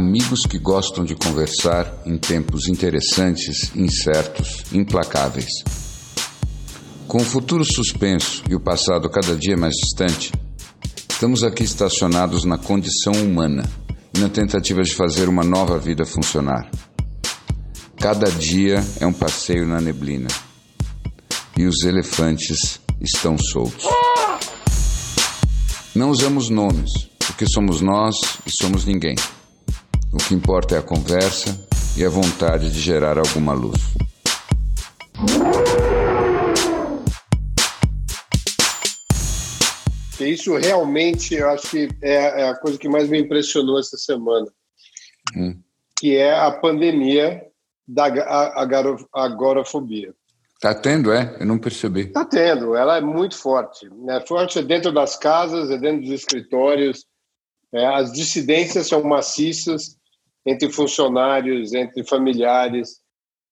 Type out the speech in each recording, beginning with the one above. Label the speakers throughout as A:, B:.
A: Amigos que gostam de conversar em tempos interessantes, incertos, implacáveis. Com o futuro suspenso e o passado cada dia mais distante, estamos aqui estacionados na condição humana e na tentativa de fazer uma nova vida funcionar. Cada dia é um passeio na neblina e os elefantes estão soltos. Não usamos nomes, porque somos nós e somos ninguém. O que importa é a conversa e a vontade de gerar alguma luz.
B: Isso realmente, eu acho que é, é a coisa que mais me impressionou essa semana, hum. que é a pandemia da agorafobia.
A: Está tendo, é? Eu não percebi.
B: Está tendo, ela é muito forte. É forte dentro das casas, é dentro dos escritórios. É, as dissidências são maciças entre funcionários, entre familiares.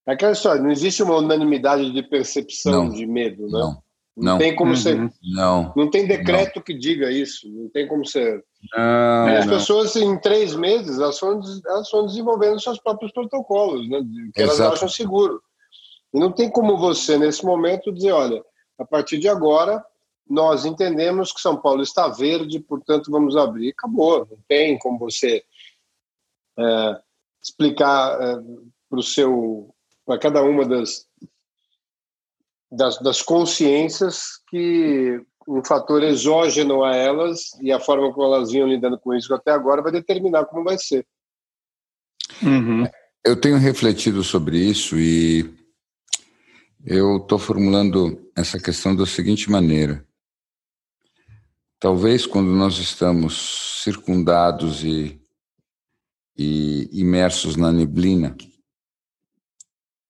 B: É aquela história, não existe uma unanimidade de percepção
A: não,
B: de medo, né?
A: Não.
B: Não,
A: não
B: tem como
A: uhum.
B: ser.
A: Não.
B: Não tem decreto não. que diga isso. Não tem como ser.
A: Não,
B: As pessoas, em três meses, elas foram, elas foram desenvolvendo seus próprios protocolos, né? Que elas
A: Exato.
B: acham seguro. E não tem como você, nesse momento, dizer: olha, a partir de agora, nós entendemos que São Paulo está verde, portanto, vamos abrir. Acabou. Não tem como você é, explicar é, para o seu para cada uma das, das, das consciências que um fator exógeno a elas e a forma como elas vinham lidando com isso até agora vai determinar como vai ser.
A: Uhum. Eu tenho refletido sobre isso e eu estou formulando essa questão da seguinte maneira. Talvez quando nós estamos circundados e e imersos na neblina,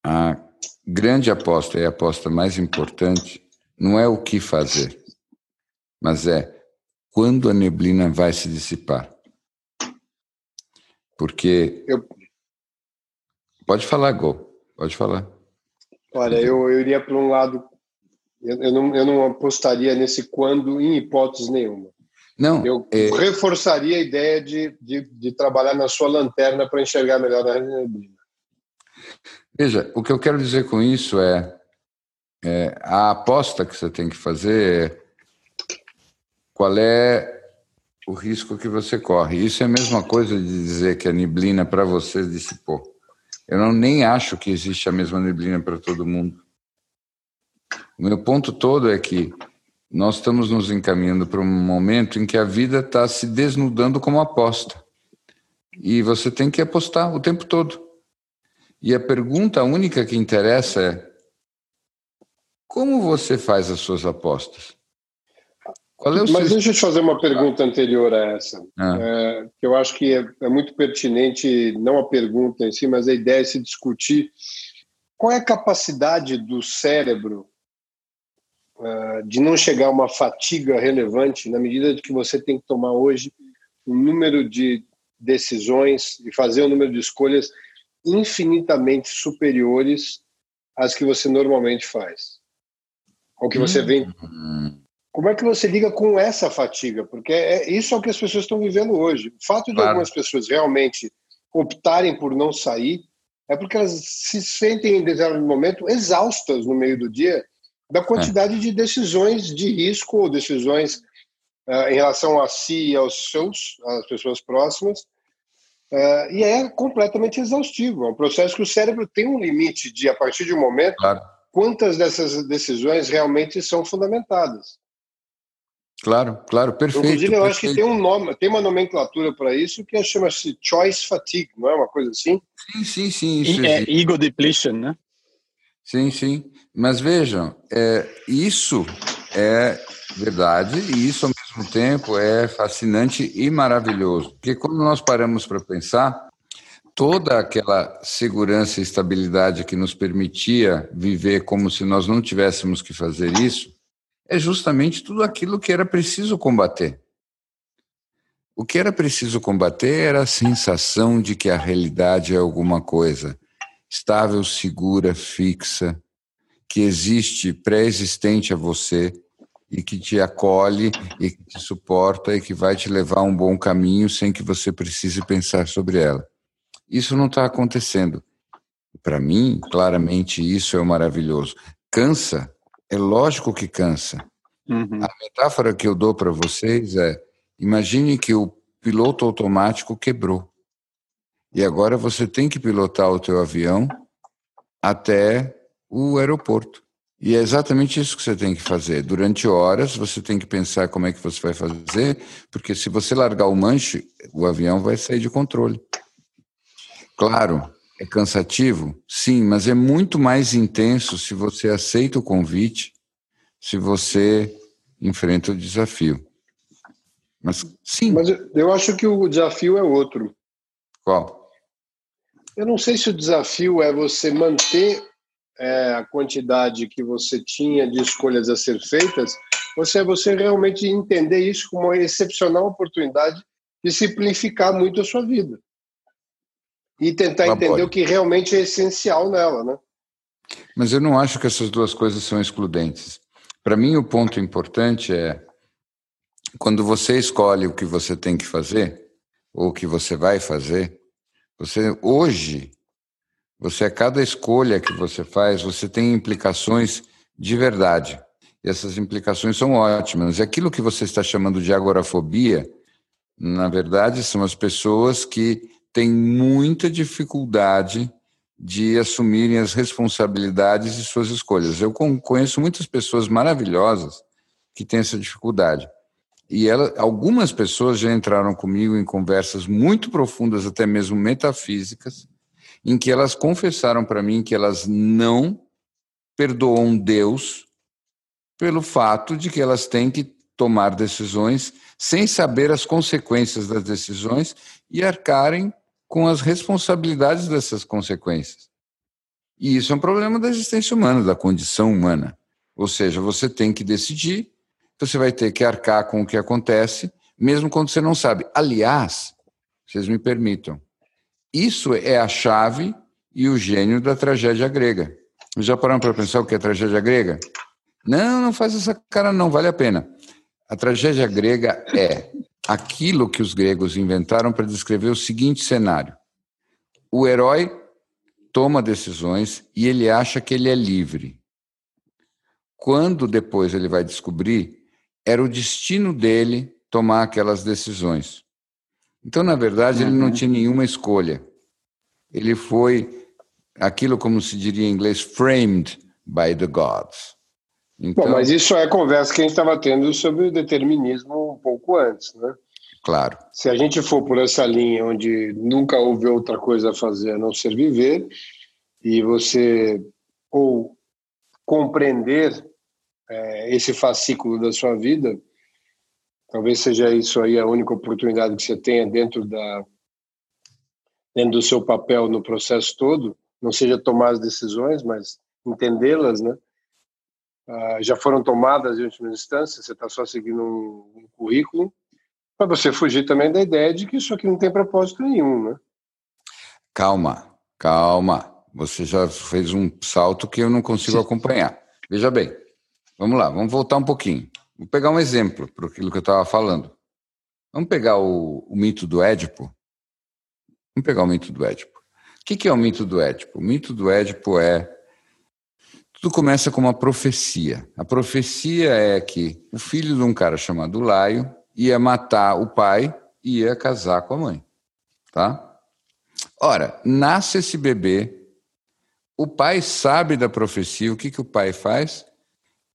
A: a grande aposta e a aposta mais importante não é o que fazer, mas é quando a neblina vai se dissipar. Porque.
B: Eu...
A: Pode falar, Gol, pode falar.
B: Olha, eu, eu iria para um lado. Eu, eu, não, eu não apostaria nesse quando em hipótese nenhuma.
A: Não,
B: eu é... reforçaria a ideia de, de, de, trabalhar na sua lanterna para enxergar melhor a neblina.
A: Veja, o que eu quero dizer com isso é, é, a aposta que você tem que fazer é qual é o risco que você corre. Isso é a mesma coisa de dizer que a neblina para você dissipou. Eu não nem acho que existe a mesma neblina para todo mundo. O meu ponto todo é que nós estamos nos encaminhando para um momento em que a vida está se desnudando como aposta. E você tem que apostar o tempo todo. E a pergunta única que interessa é: como você faz as suas apostas?
B: É Mas seu... deixa eu te fazer uma pergunta anterior a essa, ah. é, que eu acho que é, é muito pertinente, não a pergunta em si, mas a ideia é se discutir qual é a capacidade do cérebro de não chegar a uma fatiga relevante na medida de que você tem que tomar hoje um número de decisões e fazer um número de escolhas infinitamente superiores às que você normalmente faz. Ou que você vem.
A: Uhum.
B: Como é que você liga com essa fatiga? Porque é, isso é o que as pessoas estão vivendo hoje. O fato de
A: Claro.
B: algumas pessoas realmente optarem por não sair é porque elas se sentem em determinado momento exaustas no meio do dia da quantidade de decisões de risco ou decisões uh, em relação a si e aos seus, às pessoas próximas, uh, e é completamente exaustivo. É um processo que o cérebro tem um limite de, a partir de um momento,
A: Claro,
B: quantas dessas decisões realmente são fundamentadas.
A: claro, claro, perfeito.
B: Inclusive, eu acho que
A: perfeito.
B: tem um nome, tem uma nomenclatura para isso que chama-se choice fatigue, não é uma coisa assim?
A: Sim, sim, sim. Isso
C: É ego depletion, né?
A: Sim, sim. Mas vejam, é, isso é verdade e isso ao mesmo tempo é fascinante e maravilhoso. Porque quando nós paramos para pensar, toda aquela segurança e estabilidade que nos permitia viver como se nós não tivéssemos que fazer isso, é justamente tudo aquilo que era preciso combater. O que era preciso combater era a sensação de que a realidade é alguma coisa estável, segura, fixa, que existe pré-existente a você e que te acolhe e que te suporta e que vai te levar a um bom caminho sem que você precise pensar sobre ela. Isso não está acontecendo. Para mim, claramente, isso é maravilhoso. Cansa? É lógico que cansa. Uhum. A metáfora que eu dou para vocês é: imagine que o piloto automático quebrou. E agora você tem que pilotar o teu avião até o aeroporto. E é exatamente isso que você tem que fazer. Durante horas, você tem que pensar como é que você vai fazer, porque se você largar o manche, o avião vai sair de controle. Claro, é cansativo? Sim, mas é muito mais intenso se você aceita o convite, se você enfrenta o desafio. Mas sim.
B: Mas eu acho que o desafio é outro.
A: Qual?
B: Eu não sei se o desafio é você manter é, a quantidade que você tinha de escolhas a ser feitas, ou se é você realmente entender isso como uma excepcional oportunidade de simplificar muito a sua vida e tentar Ela entender pode. o que realmente é essencial nela, né?
A: Mas eu não acho que essas duas coisas são excludentes. Para mim, o ponto importante é quando você escolhe o que você tem que fazer ou o que você vai fazer, você hoje, você a cada escolha que você faz, você tem implicações de verdade. E essas implicações são ótimas. E aquilo que você está chamando de agorafobia, na verdade, são as pessoas que têm muita dificuldade de assumirem as responsabilidades de suas escolhas. Eu conheço muitas pessoas maravilhosas que têm essa dificuldade. E ela, algumas pessoas já entraram comigo em conversas muito profundas, até mesmo metafísicas, em que elas confessaram para mim que elas não perdoam Deus pelo fato de que elas têm que tomar decisões sem saber as consequências das decisões e arcarem com as responsabilidades dessas consequências. E isso é um problema da existência humana, da condição humana. Ou seja, você tem que decidir, você vai ter que arcar com o que acontece, mesmo quando você não sabe. Aliás, vocês me permitam, isso é a chave e o gênio da tragédia grega. Já pararam para pensar o que é tragédia grega? Não, não faz essa cara, não, vale a pena. A tragédia grega é aquilo que os gregos inventaram para descrever o seguinte cenário: o herói toma decisões e ele acha que ele é livre. Quando depois ele vai descobrir, era o destino dele tomar aquelas decisões. Então, na verdade, uhum. ele não uhum. tinha nenhuma escolha. Ele foi aquilo, como se diria em inglês, framed by the gods.
B: Então, Bom, mas isso é a conversa que a gente estava tendo sobre o determinismo um pouco antes, né?
A: Claro.
B: Se a gente for por essa linha onde nunca houve outra coisa a fazer a não ser viver, e você ou compreender é, esse fascículo da sua vida, talvez seja isso aí a única oportunidade que você tenha dentro da dentro do seu papel no processo todo, não seja tomar as decisões, mas entendê-las, né? Ah, já foram tomadas em última instância, você está só seguindo um, um currículo, para você fugir também da ideia de que isso aqui não tem propósito nenhum, né?
A: Calma, calma. Você já fez um salto que eu não consigo Sim. acompanhar. Veja bem, vamos lá, vamos voltar um pouquinho. Vou pegar um exemplo para aquilo que eu estava falando. Vamos pegar o, o, mito do Édipo. Vamos pegar o mito do Édipo. O que, que é o mito do Édipo? O mito do Édipo é tudo começa com uma profecia. A profecia é que o filho de um cara chamado Laio ia matar o pai e ia casar com a mãe. Tá? Ora, nasce esse bebê, o pai sabe da profecia, o que, que o pai faz?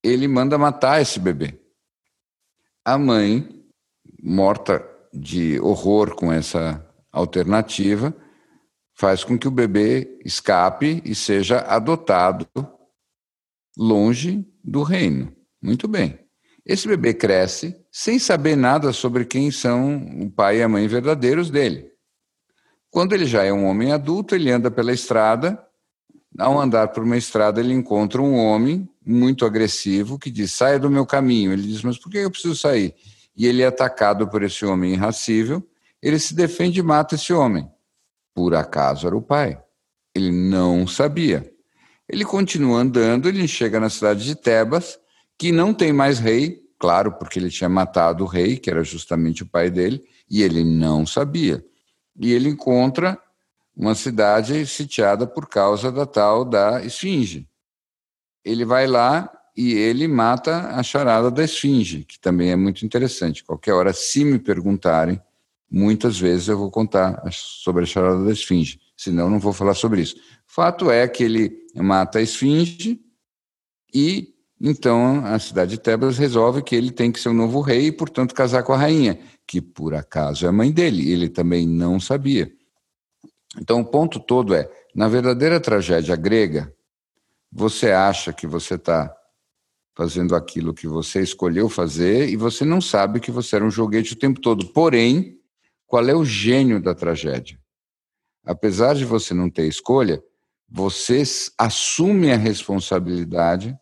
A: Ele manda matar esse bebê. A mãe, morta de horror com essa alternativa, faz com que o bebê escape e seja adotado longe do reino. Muito bem. Esse bebê cresce sem saber nada sobre quem são o pai e a mãe verdadeiros dele. Quando ele já é um homem adulto, ele anda pela estrada. Ao andar por uma estrada, ele encontra um homem muito agressivo que diz: saia do meu caminho. Ele diz: mas por que eu preciso sair? E ele é atacado por esse homem irracível. Ele se defende e mata esse homem. Por acaso era o pai. Ele não sabia. Ele continua andando, ele chega na cidade de Tebas, que não tem mais rei, claro, porque ele tinha matado o rei, que era justamente o pai dele, e ele não sabia. E ele encontra uma cidade sitiada por causa da tal da esfinge. Ele vai lá e ele mata a charada da esfinge, que também é muito interessante. Qualquer hora, se me perguntarem, muitas vezes eu vou contar sobre a charada da esfinge, senão não vou falar sobre isso. Fato é que ele mata a esfinge e então a cidade de Tebas resolve que ele tem que ser o novo rei e, portanto, casar com a rainha, que por acaso é mãe dele. Ele também não sabia. Então o ponto todo é, na verdadeira tragédia grega, você acha que você está fazendo aquilo que você escolheu fazer e você não sabe que você era um joguete o tempo todo. Porém, qual é o gênio da tragédia? Apesar de você não ter escolha, você assume a responsabilidade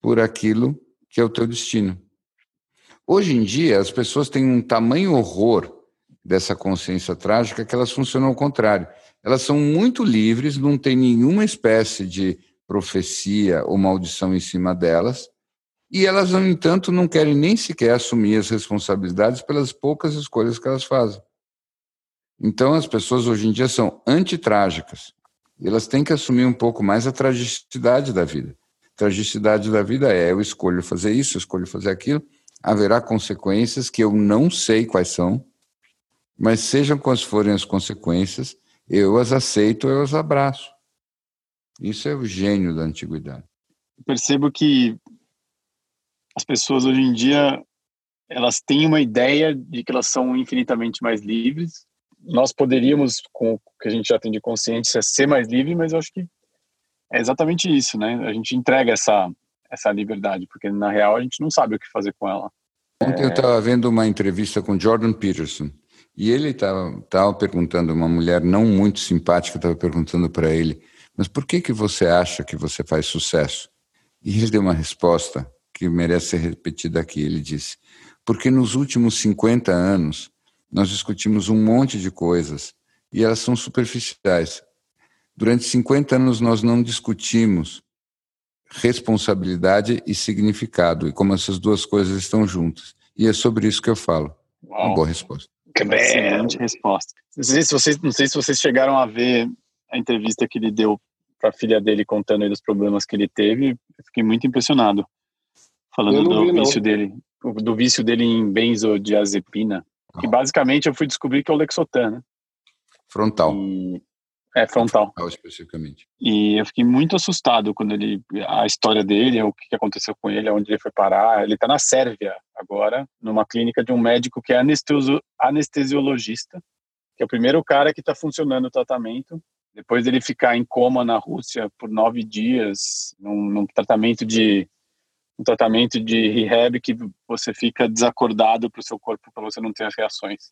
A: por aquilo que é o teu destino. Hoje em dia, as pessoas têm um tamanho horror dessa consciência trágica que elas funcionam ao contrário. Elas são muito livres, não tem nenhuma espécie de profecia ou maldição em cima delas, e elas, no entanto, não querem nem sequer assumir as responsabilidades pelas poucas escolhas que elas fazem. Então, as pessoas hoje em dia são antitrágicas. Elas têm que assumir um pouco mais a tragicidade da vida. A tragicidade da vida é: eu escolho fazer isso, eu escolho fazer aquilo, haverá consequências que eu não sei quais são, mas sejam quais forem as consequências, eu as aceito, eu as abraço. Isso é o gênio da antiguidade.
C: percebo que as pessoas hoje em dia elas têm uma ideia de que elas são infinitamente mais livres. Nós poderíamos, com o que a gente já tem de consciência, ser mais livre, mas eu acho que é exatamente isso, né? A gente entrega essa essa liberdade, porque na real a gente não sabe o que fazer com ela.
A: Ontem é... eu estava vendo uma entrevista com Jordan Peterson e ele estava perguntando, uma mulher não muito simpática estava perguntando para ele mas por que, que você acha que você faz sucesso? E ele deu uma resposta que merece ser repetida aqui. Ele disse: Porque nos últimos 50 anos nós discutimos um monte de coisas e elas são superficiais. Durante 50 anos nós não discutimos responsabilidade e significado e como essas duas coisas estão juntas. E é sobre isso que eu falo. Uau. Uma boa resposta.
C: Excelente resposta. Não sei, se vocês, não sei se vocês chegaram a ver a entrevista que ele deu para a filha dele contando aí dos problemas que ele teve, eu fiquei muito impressionado. Falando do vi, vício não. dele, do vício dele em benzodiazepina, que basicamente eu fui descobrir que é o Lexotan, né?
A: Frontal.
C: E, é, frontal.
A: Frontal, especificamente.
C: E eu fiquei muito assustado quando ele, a história dele, o que aconteceu com ele, onde ele foi parar. Ele está na Sérvia agora, numa clínica de um médico que é anestesiologista, que é o primeiro cara que está funcionando o tratamento depois dele ficar em coma na Rússia por nove dias, num, num tratamento de um tratamento de rehab que você fica desacordado para o seu corpo para você não ter as reações.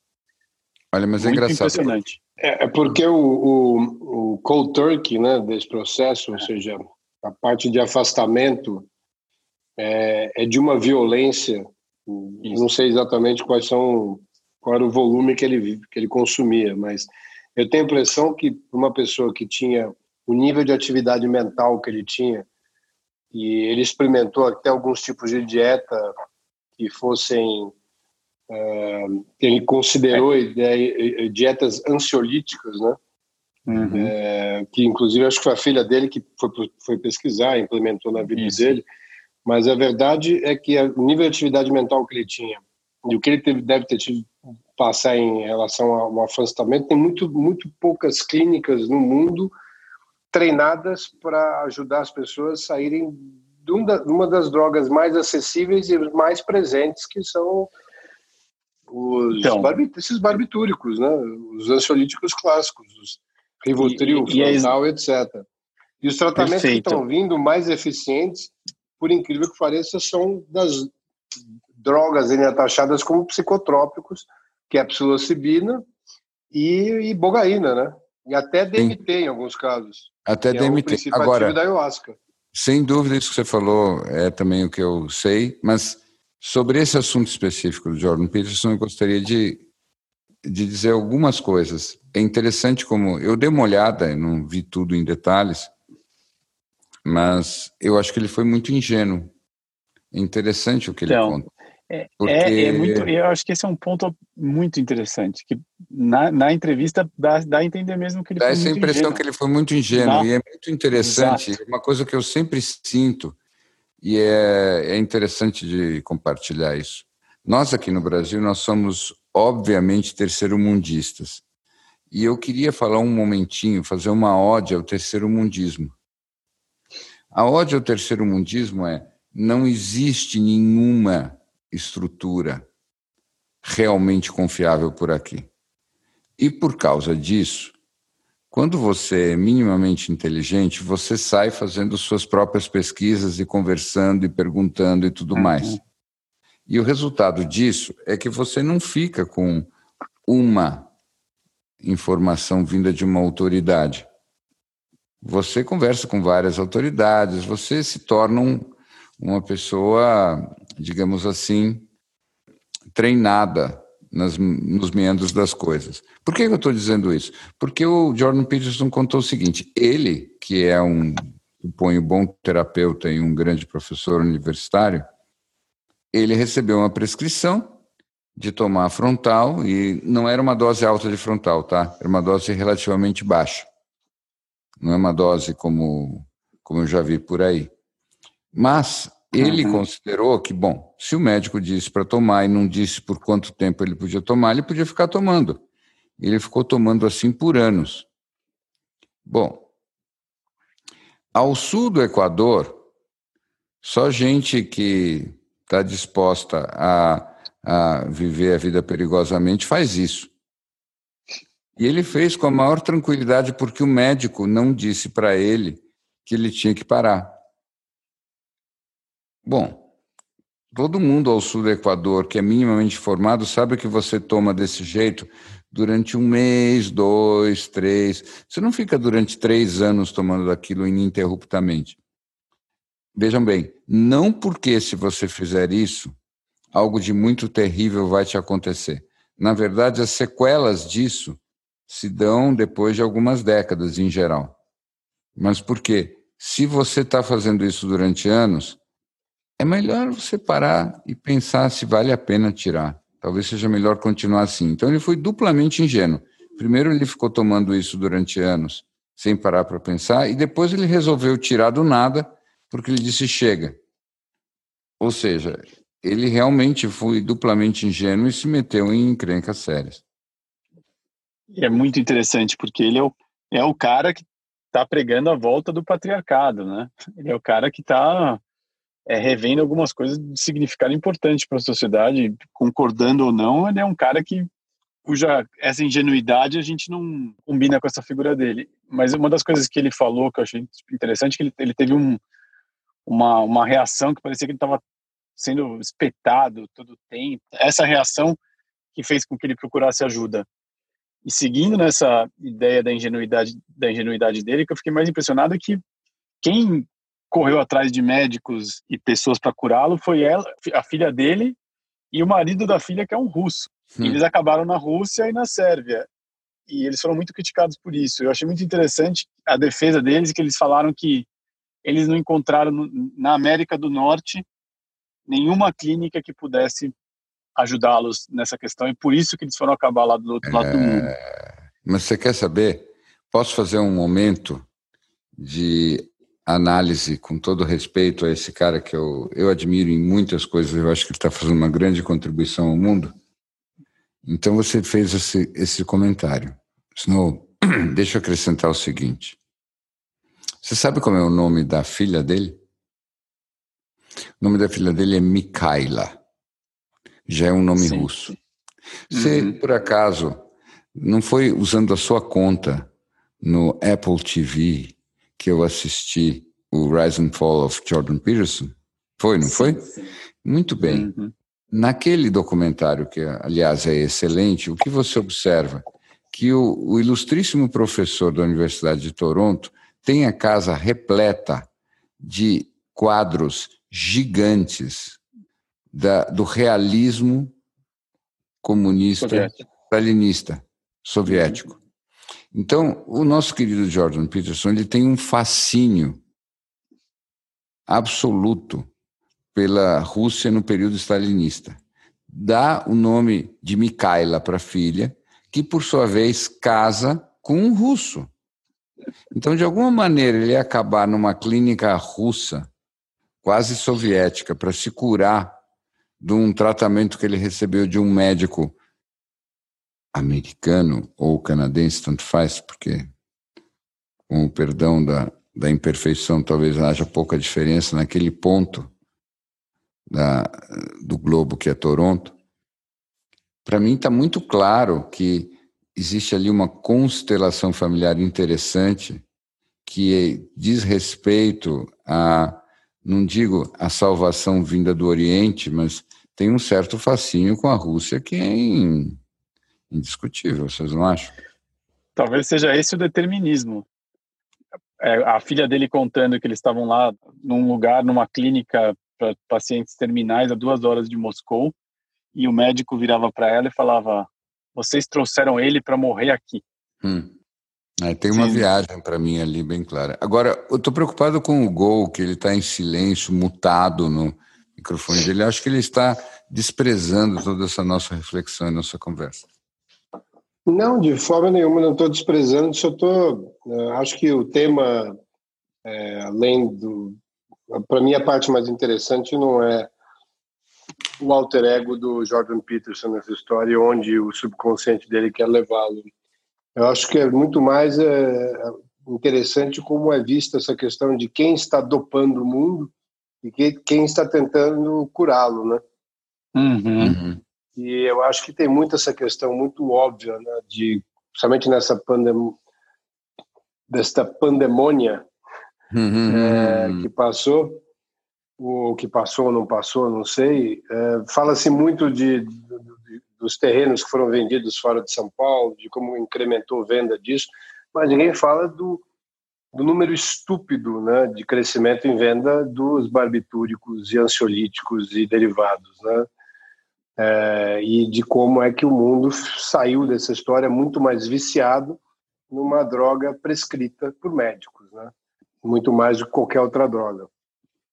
A: Olha, mas é Muito engraçado. Impressionante.
B: É, é porque o, o, o cold turkey, né, desse processo, ou seja, a parte de afastamento é, é de uma violência. Isso. Não sei exatamente quais são qual era o volume que ele que ele consumia, mas eu tenho a impressão que uma pessoa que tinha o nível de atividade mental que ele tinha, e ele experimentou até alguns tipos de dieta que fossem. Ele considerou é. dietas ansiolíticas, né? Uhum. É, que inclusive acho que foi a filha dele que foi, foi pesquisar, implementou na vida Isso. dele. Mas a verdade é que o nível de atividade mental que ele tinha e o que ele teve, deve ter tido passar em relação ao afastamento, tem muito, muito poucas clínicas no mundo treinadas para ajudar as pessoas a saírem de uma das drogas mais acessíveis e mais presentes, que são os então, esses barbitúricos, né? os ansiolíticos clássicos, os Rivotril, e Frontal, é... etc. E os tratamentos Perfeito. que estão vindo mais eficientes, por incrível que pareça, são das drogas ainda taxadas como psicotrópicos, que é a psilocibina e, e bogaína, né? E até DMT Sim. em alguns casos.
A: Até DMT. É Agora, da ayahuasca. Sem dúvida, isso que você falou é também o que eu sei, mas sobre esse assunto específico do Jordan Peterson, eu gostaria de, de dizer algumas coisas. É interessante como eu dei uma olhada, não vi tudo em detalhes, mas eu acho que ele foi muito ingênuo É interessante o que então, ele conta.
C: É, porque... é, é, muito, eu acho que esse é um ponto muito interessante, que na, na entrevista dá, dá a entender mesmo que ele
A: dá
C: foi
A: essa impressão ingênuo. que ele foi muito ingênuo, e é muito interessante, Exato. uma coisa que eu sempre sinto, e é, é interessante de compartilhar isso. Nós aqui no Brasil, nós somos obviamente terceiro-mundistas, e eu queria falar um momentinho, fazer uma ode ao terceiro-mundismo. A ode ao terceiro-mundismo é não existe nenhuma estrutura realmente confiável por aqui. E por causa disso, quando você é minimamente inteligente, você sai fazendo suas próprias pesquisas e conversando e perguntando e tudo uhum. mais. E o resultado disso é que você não fica com uma informação vinda de uma autoridade. Você conversa com várias autoridades, você se torna um, uma pessoa, digamos assim, treinada nas, nos meandros das coisas. Por que eu estou dizendo isso? Porque o Jordan Peterson contou o seguinte: ele, que é um, suponho, bom terapeuta e um grande professor universitário, ele recebeu uma prescrição de tomar frontal e não era uma dose alta de frontal, tá? Era uma dose relativamente baixa. Não é uma dose como, como eu já vi por aí. Mas ele uhum. considerou que, bom, se o médico disse para tomar e não disse por quanto tempo ele podia tomar, ele podia ficar tomando. Ele ficou tomando assim por anos. Bom, ao sul do Equador, só gente que está disposta a a viver a vida perigosamente faz isso. E ele fez com a maior tranquilidade porque o médico não disse para ele que ele tinha que parar. Bom, todo mundo ao sul do Equador que é minimamente formado sabe que você toma desse jeito durante um mês, dois, três. Você não fica durante três anos tomando daquilo ininterruptamente. Vejam bem, não porque se você fizer isso, algo de muito terrível vai te acontecer. Na verdade, as sequelas disso se dão depois de algumas décadas, em geral. Mas por quê? Se você está fazendo isso durante anos, é melhor você parar e pensar se vale a pena tirar. Talvez seja melhor continuar assim. Então, ele foi duplamente ingênuo. Primeiro, ele ficou tomando isso durante anos, sem parar para pensar, e depois ele resolveu tirar do nada, porque ele disse: chega. Ou seja, ele realmente foi duplamente ingênuo e se meteu em encrencas sérias.
C: É muito interessante, porque ele é o, é o cara que está pregando a volta do patriarcado, né? Ele é o cara que está é, revendo algumas coisas de significado importante para a sociedade, concordando ou não, ele é um cara que cuja essa ingenuidade a gente não combina com essa figura dele. Mas uma das coisas que ele falou que eu achei interessante é que ele, ele teve um, uma, uma reação que parecia que ele estava sendo espetado todo o tempo. Essa reação que fez com que ele procurasse ajuda. E seguindo nessa ideia da ingenuidade, da ingenuidade dele, que eu fiquei mais impressionado é que quem correu atrás de médicos e pessoas para curá-lo foi ela, a filha dele e o marido da filha, que é um russo. Hum. Eles acabaram na Rússia e na Sérvia. E eles foram muito criticados por isso. Eu achei muito interessante a defesa deles, que eles falaram que eles não encontraram na América do Norte nenhuma clínica que pudesse ajudá-los nessa questão e por isso que eles foram acabar lá do outro é... lado do mundo. É,
A: mas você quer saber? Posso fazer um momento de análise com todo respeito a esse cara que eu, eu admiro em muitas coisas, eu acho que ele está fazendo uma grande contribuição ao mundo. Então você fez esse, esse comentário. Snow, deixa eu acrescentar o seguinte. Você sabe como é o nome da filha dele? O nome da filha dele é Mikhaila. Já é um nome Sim. russo. Você, uhum. por acaso, não foi usando a sua conta no Apple TV que eu assisti o Rise and Fall of Jordan Peterson? Foi, não sim, foi? Sim. Muito bem. Uhum. Naquele documentário, que aliás é excelente, o que você observa? Que o, o ilustríssimo professor da Universidade de Toronto tem a casa repleta de quadros gigantes da, do realismo comunista soviético. stalinista soviético. Então, o nosso querido Jordan Peterson ele tem um fascínio absoluto pela Rússia no período stalinista. Dá o nome de Mikhaila para a filha, que por sua vez casa com um russo. Então, de alguma maneira, ele ia acabar numa clínica russa, quase soviética, para se curar de um tratamento que ele recebeu de um médico americano ou canadense, tanto faz, porque, com o perdão da, da imperfeição, talvez haja pouca diferença naquele ponto da, do globo que é Toronto. Para mim está muito claro que existe ali uma constelação familiar interessante que diz respeito a, não digo a salvação vinda do Oriente, mas tem um certo fascínio com a Rússia que é indiscutível, vocês não acham?
C: Talvez seja esse o determinismo. É, a filha dele contando que eles estavam lá num lugar, numa clínica para pacientes terminais a duas horas de Moscou, e o médico virava para ela e falava: Vocês trouxeram ele para morrer aqui.
A: Hum. É, tem uma Sim. viagem para mim ali bem clara. Agora, eu estou preocupado com o gol, que ele está em silêncio, mutado no microfone dele. Eu acho que ele está desprezando toda essa nossa reflexão e nossa conversa.
B: Não, de forma nenhuma, não estou desprezando, só estou. Eh, acho que o tema, é, além do. Para mim, a parte mais interessante não é o alter ego do Jordan Peterson nessa história, onde o subconsciente dele quer levá-lo. Eu acho que é muito mais é, interessante como é vista essa questão de quem está dopando o mundo e quem está tentando curá-lo, né?
C: Uhum. Uhum.
B: E eu acho que tem muito essa questão muito óbvia, né, de, principalmente nessa pandem desta pandemônia uhum. é, que passou, o que passou ou não passou, não sei. É, Fala-se muito de, de, dos terrenos que foram vendidos fora de São Paulo, de como incrementou a venda disso, mas ninguém fala do, do número estúpido né, de crescimento em venda dos barbitúricos e ansiolíticos e derivados. Né? É, e de como é que o mundo saiu dessa história muito mais viciado numa droga prescrita por médicos, né? muito mais do que qualquer outra droga.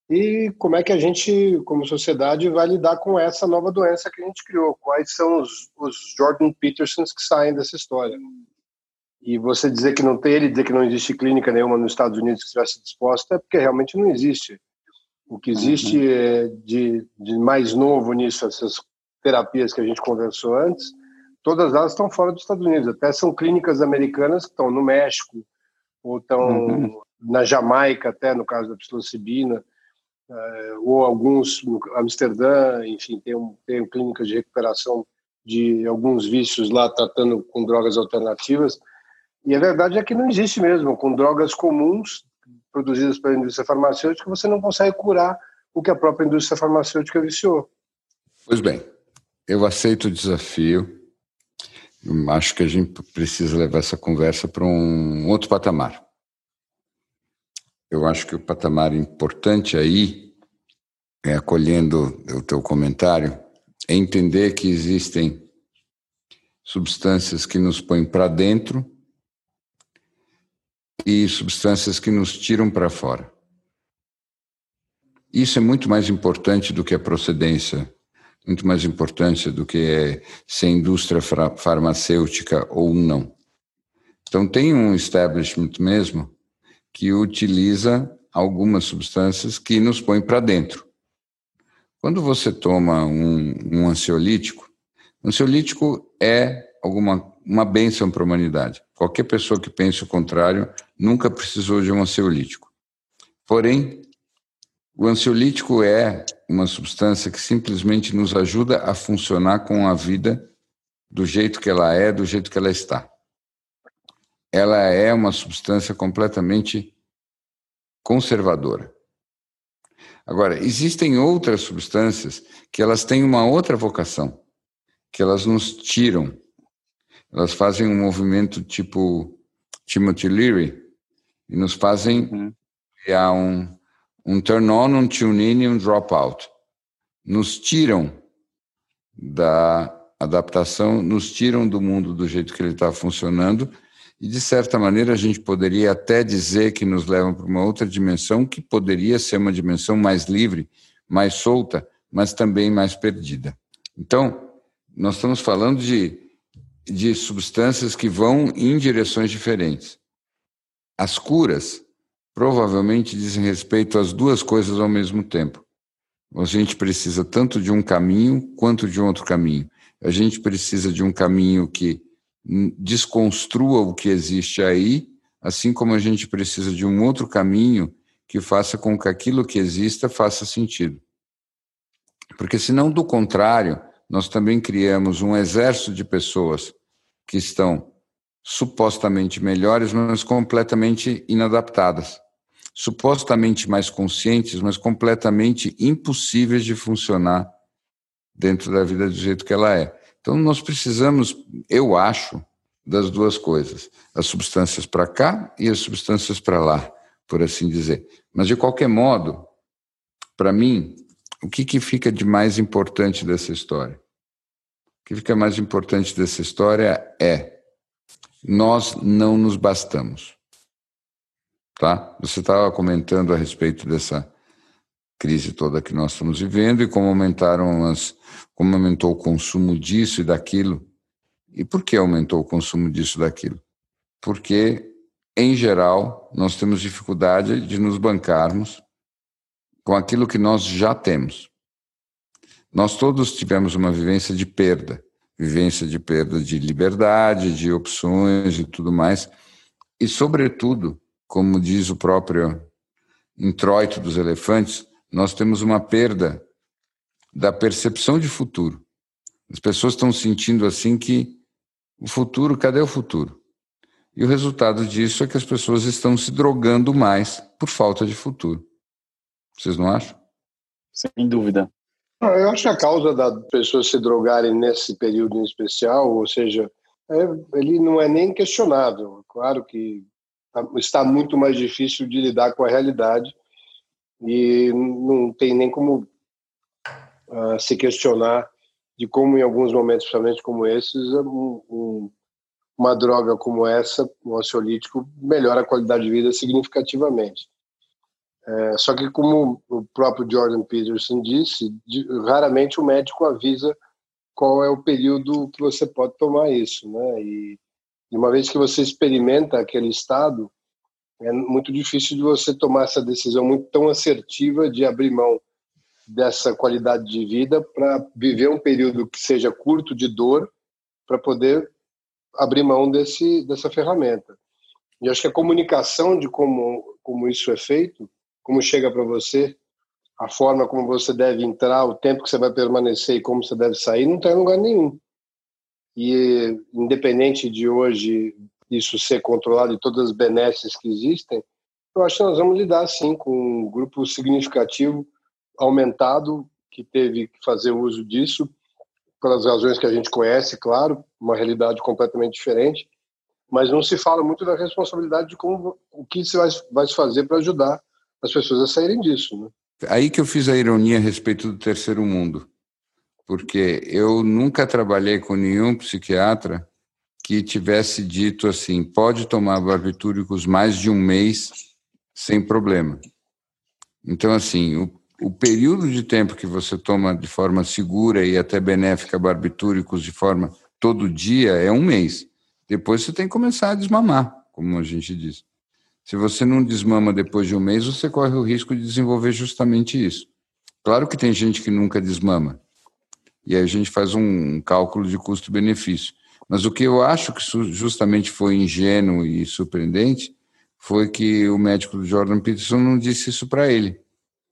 B: E como é que a gente, como sociedade, vai lidar com essa nova doença que a gente criou? Quais são os, os Jordan Petersons que saem dessa história? E você dizer que não tem, ele dizer que não existe clínica nenhuma nos Estados Unidos que estivesse disposta, é porque realmente não existe. O que existe uhum. é de, de mais novo nisso, essas terapias que a gente conversou antes, todas elas estão fora dos Estados Unidos. Até são clínicas americanas que estão no México, ou estão uhum. na Jamaica, até no caso da psilocibina, uh, ou alguns no Amsterdã, enfim, tem, um, tem clínicas de recuperação de alguns vícios lá tratando com drogas alternativas. E a verdade é que não existe mesmo. Com drogas comuns produzidas pela indústria farmacêutica, você não consegue curar o que a própria indústria farmacêutica viciou.
A: Pois bem, eu aceito o desafio. Acho que a gente precisa levar essa conversa para um outro patamar. Eu acho que o patamar importante aí, é, acolhendo o teu comentário, é entender que existem substâncias que nos põem para dentro e substâncias que nos tiram para fora. Isso é muito mais importante do que a procedência muito mais importante do que é ser indústria farmacêutica ou não. Então, tem um establishment mesmo que utiliza algumas substâncias que nos põem para dentro. Quando você toma um, um ansiolítico, o ansiolítico é alguma uma bênção para a humanidade. Qualquer pessoa que pense o contrário nunca precisou de um ansiolítico. Porém, o ansiolítico é uma substância que simplesmente nos ajuda a funcionar com a vida do jeito que ela é, do jeito que ela está. Ela é uma substância completamente conservadora. Agora, existem outras substâncias que elas têm uma outra vocação, que elas nos tiram. Elas fazem um movimento tipo Timothy Leary e nos fazem uhum. criar um, um turn-on, um tune-in e um drop-out. Nos tiram da adaptação, nos tiram do mundo do jeito que ele está funcionando e, de certa maneira, a gente poderia até dizer que nos levam para uma outra dimensão que poderia ser uma dimensão mais livre, mais solta, mas também mais perdida. Então, nós estamos falando de, de substâncias que vão em direções diferentes. As curas provavelmente dizem respeito às duas coisas ao mesmo tempo. A gente precisa tanto de um caminho quanto de um outro caminho. A gente precisa de um caminho que desconstrua o que existe aí, assim como a gente precisa de um outro caminho que faça com que aquilo que exista faça sentido. Porque senão, do contrário, nós também criamos um exército de pessoas que estão supostamente melhores, mas completamente inadaptadas. Supostamente mais conscientes, mas completamente impossíveis de funcionar dentro da vida do jeito que ela é. Então, nós precisamos, eu acho, das duas coisas: as substâncias para cá e as substâncias para lá, por assim dizer. Mas, de qualquer modo, para mim, o que, que fica de mais importante dessa história? O que fica mais importante dessa história é nós não nos bastamos. Tá? Você estava comentando a respeito dessa crise toda que nós estamos vivendo e como aumentaram as, como aumentou o consumo disso e daquilo. E por que aumentou o consumo disso e daquilo? Porque, em geral, nós temos dificuldade de nos bancarmos com aquilo que nós já temos. Nós todos tivemos uma vivência de perda, vivência de perda de liberdade, de opções e tudo mais. E, sobretudo, como diz o próprio introito dos elefantes, nós temos uma perda da percepção de futuro. As pessoas estão sentindo assim que o futuro, cadê o futuro? E o resultado disso é que as pessoas estão se drogando mais por falta de futuro. Vocês não acham?
C: Sem dúvida.
B: Eu acho que a causa das pessoas se drogarem nesse período em especial, ou seja, é, ele não é nem questionável. Claro que está muito mais difícil de lidar com a realidade e não tem nem como uh, se questionar de como, em alguns momentos, principalmente como esses, um, um, uma droga como essa, um ansiolítico, melhora a qualidade de vida significativamente. É, só que, como o próprio Jordan Peterson disse, de, raramente o médico avisa qual é o período que você pode tomar isso, né? E, e uma vez que você experimenta aquele estado, é muito difícil de você tomar essa decisão muito tão assertiva de abrir mão dessa qualidade de vida para viver um período que seja curto de dor para poder abrir mão desse dessa ferramenta. E acho que a comunicação de como como isso é feito como chega para você, a forma como você deve entrar, o tempo que você vai permanecer e como você deve sair, não está em lugar nenhum. E independente de hoje isso ser controlado e todas as benesses que existem, eu acho que nós vamos lidar sim com um grupo significativo aumentado que teve que fazer uso disso pelas razões que a gente conhece, claro, uma realidade completamente diferente, mas não se fala muito da responsabilidade de como o que se vai, vai fazer para ajudar as pessoas a saírem disso. Né?
A: Aí que eu fiz a ironia a respeito do terceiro mundo, porque eu nunca trabalhei com nenhum psiquiatra que tivesse dito assim: pode tomar barbitúricos mais de um mês sem problema. Então, assim, o, o período de tempo que você toma de forma segura e até benéfica barbitúricos de forma todo dia é um mês. Depois você tem que começar a desmamar, como a gente diz. Se você não desmama depois de um mês, você corre o risco de desenvolver justamente isso. Claro que tem gente que nunca desmama. E aí a gente faz um cálculo de custo-benefício. Mas o que eu acho que justamente foi ingênuo e surpreendente foi que o médico do Jordan Peterson não disse isso para ele.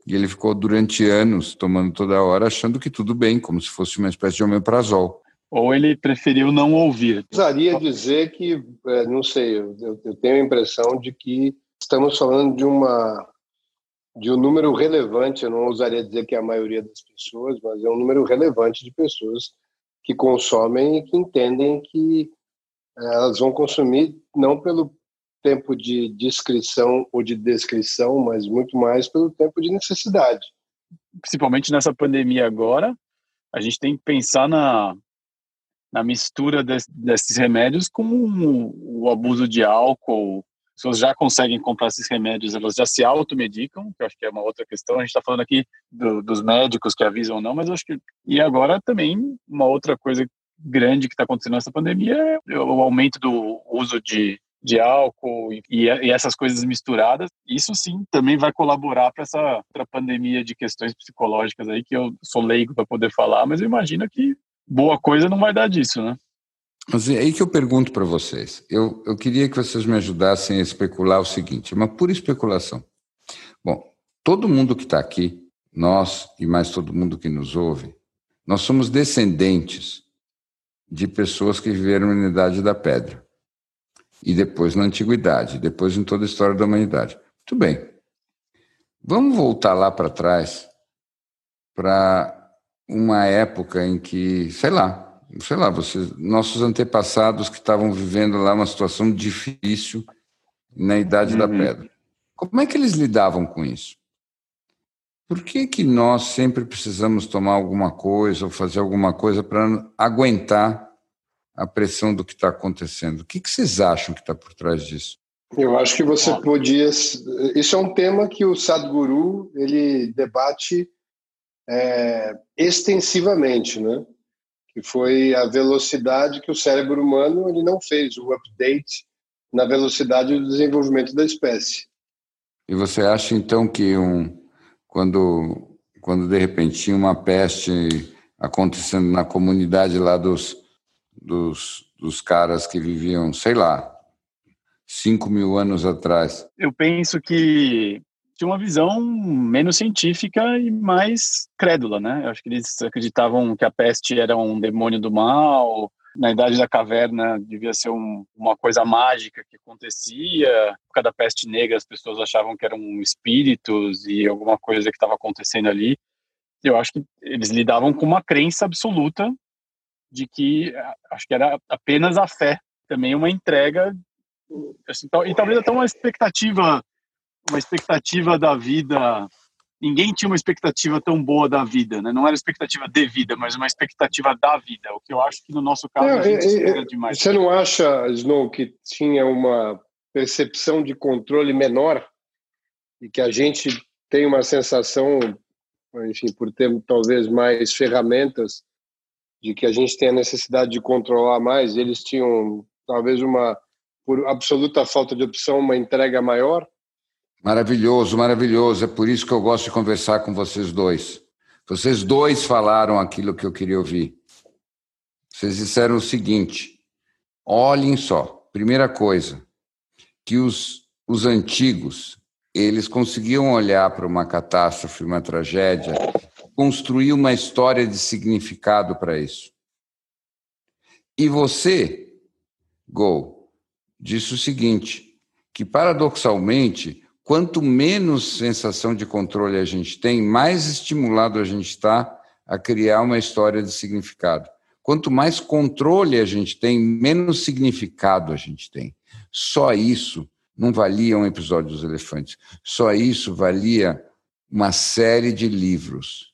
A: E ele ficou durante anos tomando toda hora, achando que tudo bem, como se fosse uma espécie de omeprazol
C: ou ele preferiu não ouvir?
B: Precisaria dizer que, é, não sei, eu, eu, tenho a impressão de que estamos falando de uma de um número relevante, eu não ousaria dizer que é a maioria das pessoas, mas é um número relevante de pessoas que consomem e que entendem que é, elas vão consumir não pelo tempo de descrição ou de descrição, mas muito mais pelo tempo de necessidade.
C: Principalmente nessa pandemia agora, a gente tem que pensar na, na mistura de, desses remédios com o abuso de álcool, pessoas já conseguem comprar esses remédios, elas já se automedicam, que eu acho que é uma outra questão. A gente está falando aqui do, dos médicos que avisam ou não, mas eu acho que. E agora também, uma outra coisa grande que está acontecendo nessa pandemia é o aumento do uso de, de álcool e, e, essas coisas misturadas. Isso sim também vai colaborar para essa pra pandemia de questões psicológicas aí, que eu sou leigo para poder falar, mas eu imagino que boa coisa não vai dar disso, né?
A: Mas é aí que eu pergunto para vocês. Eu, eu queria que vocês me ajudassem a especular o seguinte: uma pura especulação. Bom, todo mundo que está aqui, nós e mais todo mundo que nos ouve, nós somos descendentes de pessoas que viveram na Idade da Pedra. E depois na Antiguidade, depois em toda a história da humanidade. Muito bem. Vamos voltar lá para trás, para uma época em que, sei lá, sei lá, vocês, nossos antepassados que estavam vivendo lá uma situação difícil na Idade uhum. da Pedra. Como é que eles lidavam com isso? Por que, que nós sempre precisamos tomar alguma coisa ou fazer alguma coisa para aguentar a pressão do que está acontecendo? O que, que vocês acham que está por trás disso?
B: Eu acho que você podia. Isso é um tema que o Sadhguru ele debate é, extensivamente, né? Que foi a velocidade que o cérebro humano ele não fez o update na velocidade do desenvolvimento da espécie.
A: E você acha então que um, quando quando de repente tinha uma peste acontecendo na comunidade lá dos, dos, dos caras que viviam, sei lá, cinco mil anos atrás?
C: Eu penso que uma visão menos científica e mais crédula, né? Eu acho que eles acreditavam que a peste era um demônio do mal, na idade da caverna devia ser um, uma coisa mágica que acontecia. Por causa da peste negra, as pessoas achavam que eram espíritos e alguma coisa que estava acontecendo ali. Eu acho que eles lidavam com uma crença absoluta de que acho que era apenas a fé, também uma entrega assim, e talvez até uma expectativa uma expectativa da vida. Ninguém tinha uma expectativa tão boa da vida, né? Não era expectativa de vida, mas uma expectativa da vida. O que eu acho que no nosso caso é, a gente é, demais.
B: Você não acha, Snow, que tinha uma percepção de controle menor e que a gente tem uma sensação, enfim, por ter talvez mais ferramentas, de que a gente tem a necessidade de controlar mais. Eles tinham talvez uma, por absoluta falta de opção, uma entrega maior.
A: Maravilhoso, maravilhoso. É por isso que eu gosto de conversar com vocês dois. Vocês dois falaram aquilo que eu queria ouvir. Vocês disseram o seguinte: olhem só, primeira coisa, que os, os antigos eles conseguiam olhar para uma catástrofe, uma tragédia, construir uma história de significado para isso. E você, Gol, disse o seguinte: que paradoxalmente quanto menos sensação de controle a gente tem, mais estimulado a gente está a criar uma história de significado. Quanto mais controle a gente tem, menos significado a gente tem. Só isso não valia um episódio dos elefantes. Só isso valia uma série de livros.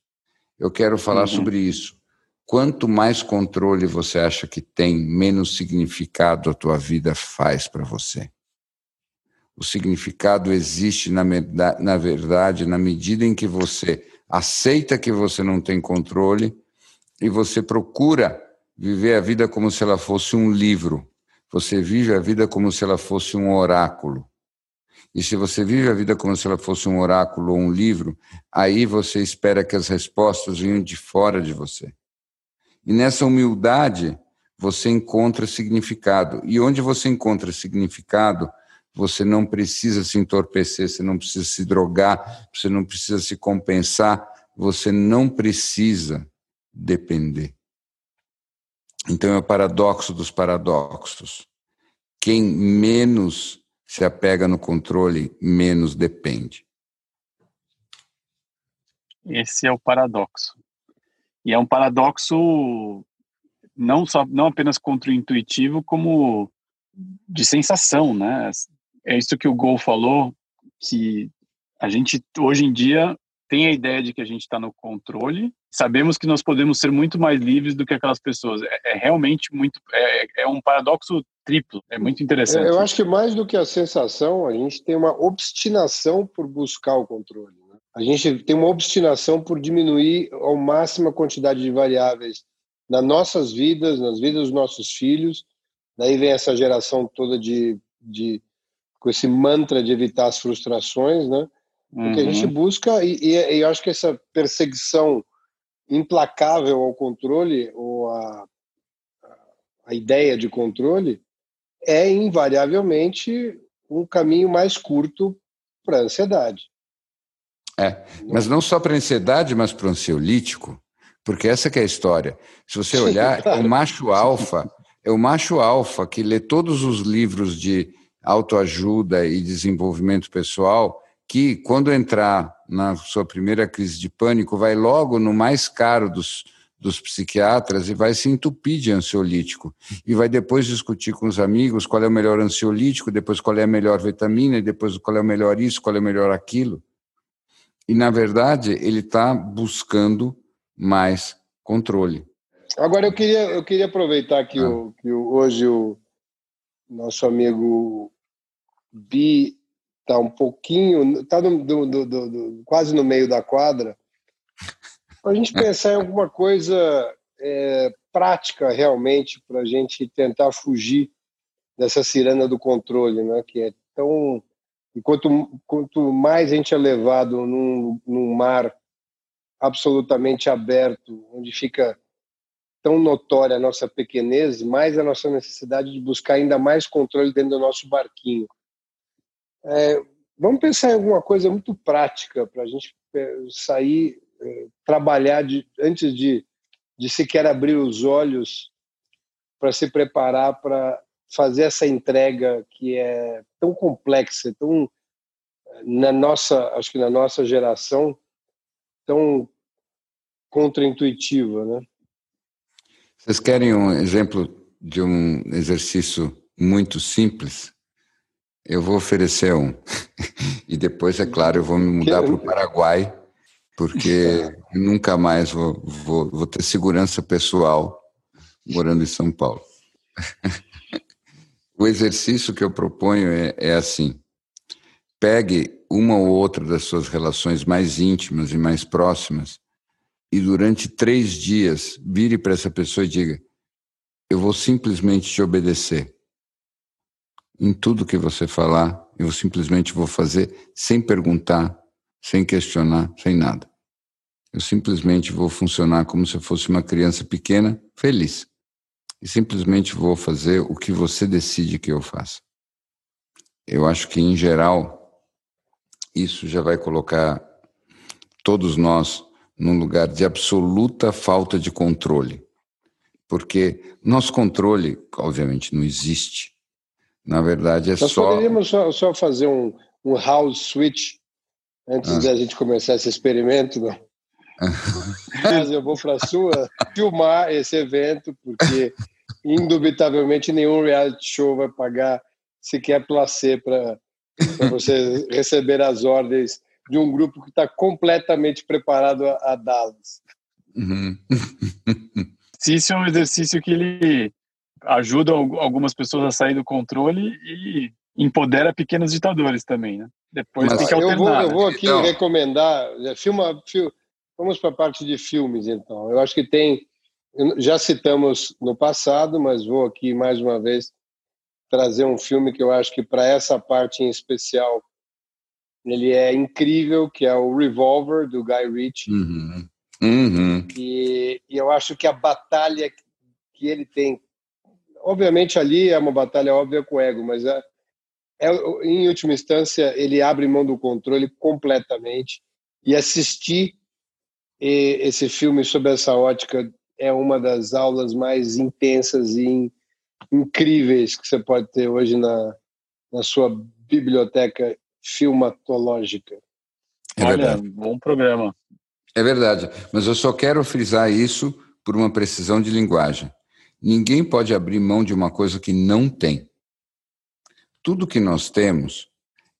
A: Eu quero falar uhum. sobre isso. Quanto mais controle você acha que tem, menos significado a tua vida faz para você. O significado existe, na, na verdade, na medida em que você aceita que você não tem controle e você procura viver a vida como se ela fosse um livro. Você vive a vida como se ela fosse um oráculo. E se você vive a vida como se ela fosse um oráculo ou um livro, aí você espera que as respostas venham de fora de você. E nessa humildade, você encontra significado. E onde você encontra significado, você não precisa se entorpecer, você não precisa se drogar, você não precisa se compensar, você não precisa depender. Então é o paradoxo dos paradoxos. Quem menos se apega no controle, menos depende.
C: Esse é o paradoxo. E é um paradoxo não só não apenas contra-intuitivo, como de sensação, né? É isso que o Gol falou, que a gente hoje em dia tem a ideia de que a gente está no controle, sabemos que nós podemos ser muito mais livres do que aquelas pessoas. É, é realmente muito. É, é, um paradoxo triplo, é muito interessante.
B: Eu acho que mais do que a sensação, a gente tem uma obstinação por buscar o controle. Né? A gente tem uma obstinação por diminuir ao máximo a quantidade de variáveis nas nossas vidas, nas vidas dos nossos filhos. Daí vem essa geração toda de, de com esse mantra de evitar as frustrações, né? Porque uhum. a gente uhum. busca, e, e, eu acho que essa perseguição implacável ao controle, ou a, a ideia de controle, é invariavelmente um caminho mais curto para a ansiedade.
A: É, mas não só para a ansiedade, mas para o ansiolítico, porque essa é a história. Se você olhar, claro. é o macho alfa, é o macho alfa que lê todos os livros de autoajuda e desenvolvimento pessoal que, quando entrar na sua primeira crise de pânico, vai logo no mais caro dos, dos psiquiatras e vai se entupir de ansiolítico. E vai depois discutir com os amigos qual é o melhor ansiolítico, depois qual é a melhor vitamina, depois qual é o melhor isso, qual é o melhor aquilo. E, na verdade, ele está buscando mais controle.
B: Agora, eu queria, eu queria aproveitar que, ah. o, que o, hoje o nosso amigo Bi está um pouquinho, está quase no meio da quadra, para a gente pensar em alguma coisa é, prática realmente para a gente tentar fugir dessa ciranda do controle, né? Que é tão e quanto, quanto mais a gente é levado num, num mar absolutamente aberto, onde fica tão notória a nossa pequenez, mais a nossa necessidade de buscar ainda mais controle dentro do nosso barquinho. É, vamos pensar em alguma coisa muito prática para a gente é, sair, é, trabalhar de, antes de, de sequer abrir os olhos para se preparar para fazer essa entrega que é tão complexa, tão na nossa, acho que na nossa geração, tão contraintuitiva, né?
A: Vocês querem um exemplo de um exercício muito simples? Eu vou oferecer um. e depois, é claro, eu vou me mudar para o Paraguai, porque nunca mais vou, vou, vou ter segurança pessoal morando em São Paulo. o exercício que eu proponho é, é assim: pegue uma ou outra das suas relações mais íntimas e mais próximas e durante três dias vire para essa pessoa e diga: Eu vou simplesmente te obedecer em tudo que você falar, eu simplesmente vou fazer sem perguntar, sem questionar, sem nada. Eu simplesmente vou funcionar como se eu fosse uma criança pequena, feliz. E simplesmente vou fazer o que você decide que eu faça. Eu acho que, em geral, isso já vai colocar todos nós num lugar de absoluta falta de controle. Porque nosso controle, obviamente, não existe. Na verdade, é
B: Nós
A: só.
B: Nós poderíamos só, só, fazer um, um house switch antes ah. da gente começar esse experimento, não? Mas eu vou para a sua filmar esse evento, porque indubitavelmente nenhum reality show vai pagar sequer placer para você receber as ordens de um grupo que está completamente preparado a, a dá-las. Uhum.
C: Isso é um exercício que ele ajuda algumas pessoas a sair do controle e empodera pequenos ditadores também, né?
B: Depois Mas tem que alternar. Eu vou, eu vou aqui então... recomendar, é, filma, fil, vamos para a parte de filmes, então. Eu acho que tem, já citamos no passado, mas vou aqui mais uma vez trazer um filme que eu acho que para essa parte em especial ele é incrível, que é o Revolver do Guy Ritchie. Uhum. Uhum. E, e eu acho que a batalha que ele tem obviamente ali é uma batalha óbvia com o ego, mas é, é, em última instância ele abre mão do controle completamente e assistir esse filme sob essa ótica é uma das aulas mais intensas e incríveis que você pode ter hoje na, na sua biblioteca filmatológica.
C: É Olha, bom programa.
A: É verdade, mas eu só quero frisar isso por uma precisão de linguagem. Ninguém pode abrir mão de uma coisa que não tem. Tudo que nós temos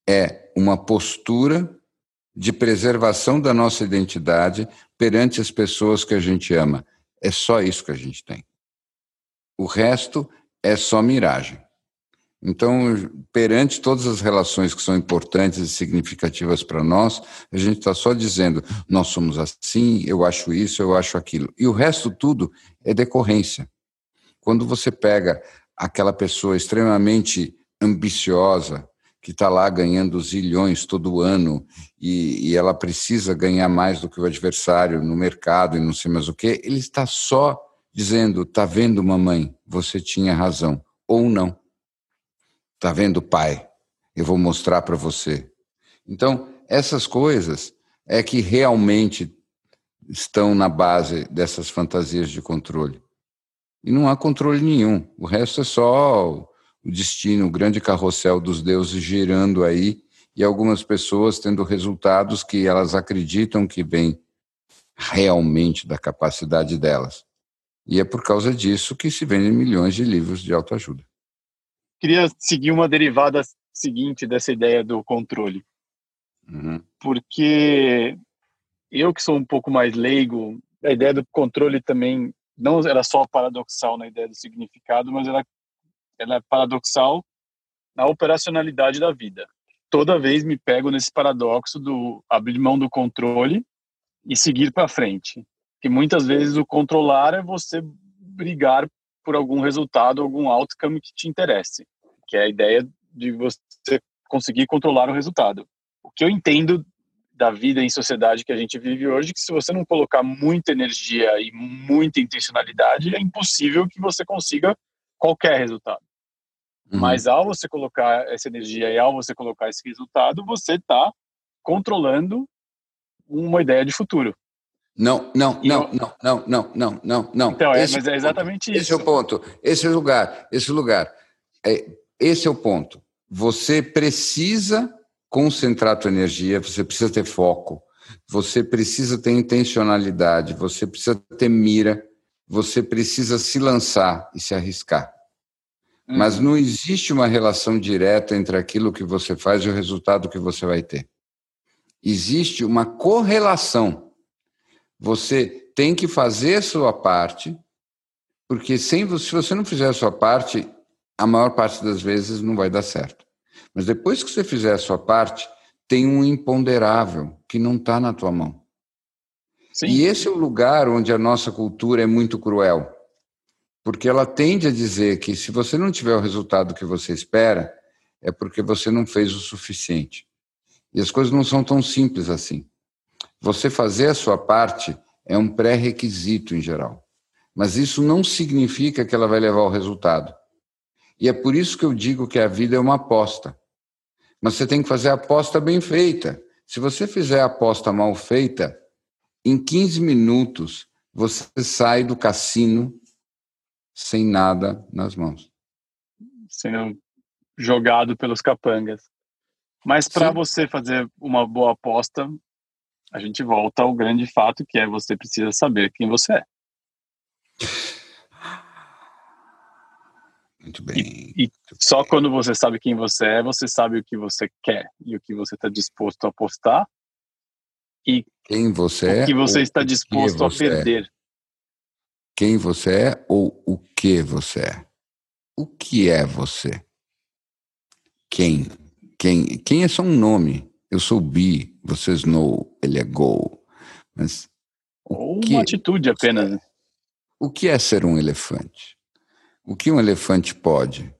A: é uma postura de preservação da nossa identidade perante as pessoas que a gente ama. É só isso que a gente tem. O resto é só miragem. Então, perante todas as relações que são importantes e significativas para nós, a gente está só dizendo: nós somos assim, eu acho isso, eu acho aquilo. E o resto tudo é decorrência. Quando você pega aquela pessoa extremamente ambiciosa, que está lá ganhando zilhões todo ano e, e, ela precisa ganhar mais do que o adversário no mercado e não sei mais o que, ele está só dizendo: tá vendo, mamãe, você tinha razão, ou não. Tá vendo, pai, eu vou mostrar para você. Então, essas coisas é que realmente estão na base dessas fantasias de controle. E não há controle nenhum. O resto é só o destino, o grande carrossel dos deuses girando aí e algumas pessoas tendo resultados que elas acreditam que vêm realmente da capacidade delas. E é por causa disso que se vendem milhões de livros de autoajuda.
C: Queria seguir uma derivada seguinte dessa ideia do controle.
A: Uhum.
C: Porque eu que sou um pouco mais leigo, a ideia do controle também não era só paradoxal na ideia do significado, mas ela, ela é paradoxal na operacionalidade da vida. Toda vez me pego nesse paradoxo do abrir mão do controle e seguir para frente que muitas vezes o controlar é você brigar por algum resultado, algum outcome que te interesse, que é a ideia de você conseguir controlar o resultado. O que eu entendo da vida em sociedade que a gente vive hoje, que se você não colocar muita energia e muita intencionalidade, é impossível que você consiga qualquer resultado. Uhum. Mas ao você colocar essa energia e ao você colocar esse resultado, você está controlando uma ideia de futuro.
A: Não, não, não, eu... não, não, não, não, não, não.
C: Então, é, é é esse, é, mas é exatamente esse
A: isso. Esse é o ponto, esse lugar, esse lugar. É, esse é o ponto. Você precisa concentrar a tua energia, você precisa ter foco, você precisa ter intencionalidade, você precisa ter mira, você precisa se lançar e se arriscar. Mas não existe uma relação direta entre aquilo que você faz e o resultado que você vai ter. Existe uma correlação você tem que fazer a sua parte, porque sem, se você não fizer a sua parte, a maior parte das vezes não vai dar certo. Mas depois que você fizer a sua parte, tem um imponderável que não está na tua mão. Sim. E esse é o lugar onde a nossa cultura é muito cruel, porque ela tende a dizer que se você não tiver o resultado que você espera, é porque você não fez o suficiente. E as coisas não são tão simples assim. Você fazer a sua parte é um pré-requisito em geral. Mas isso não significa que ela vai levar ao resultado. E é por isso que eu digo que a vida é uma aposta. Mas você tem que fazer a aposta bem feita. Se você fizer a aposta mal feita, em 15 minutos você sai do cassino sem nada nas mãos.
C: Sendo jogado pelos capangas. Mas para você fazer uma boa aposta, a gente volta ao grande fato que é você precisa saber quem você é.
A: Muito bem. E,
C: e só quando você sabe quem você é, você sabe o que você quer e o que você está disposto a apostar e
A: quem você
C: o que você está disposto
A: você
C: a perder. É.
A: Quem você é ou o que você é? O que é você? Quem? Quem? Quem é só um nome. Eu sou bi, você snow, ele é go. Mas
C: Ou uma atitude apenas. Né?
A: O que é ser um elefante? O que um elefante pode?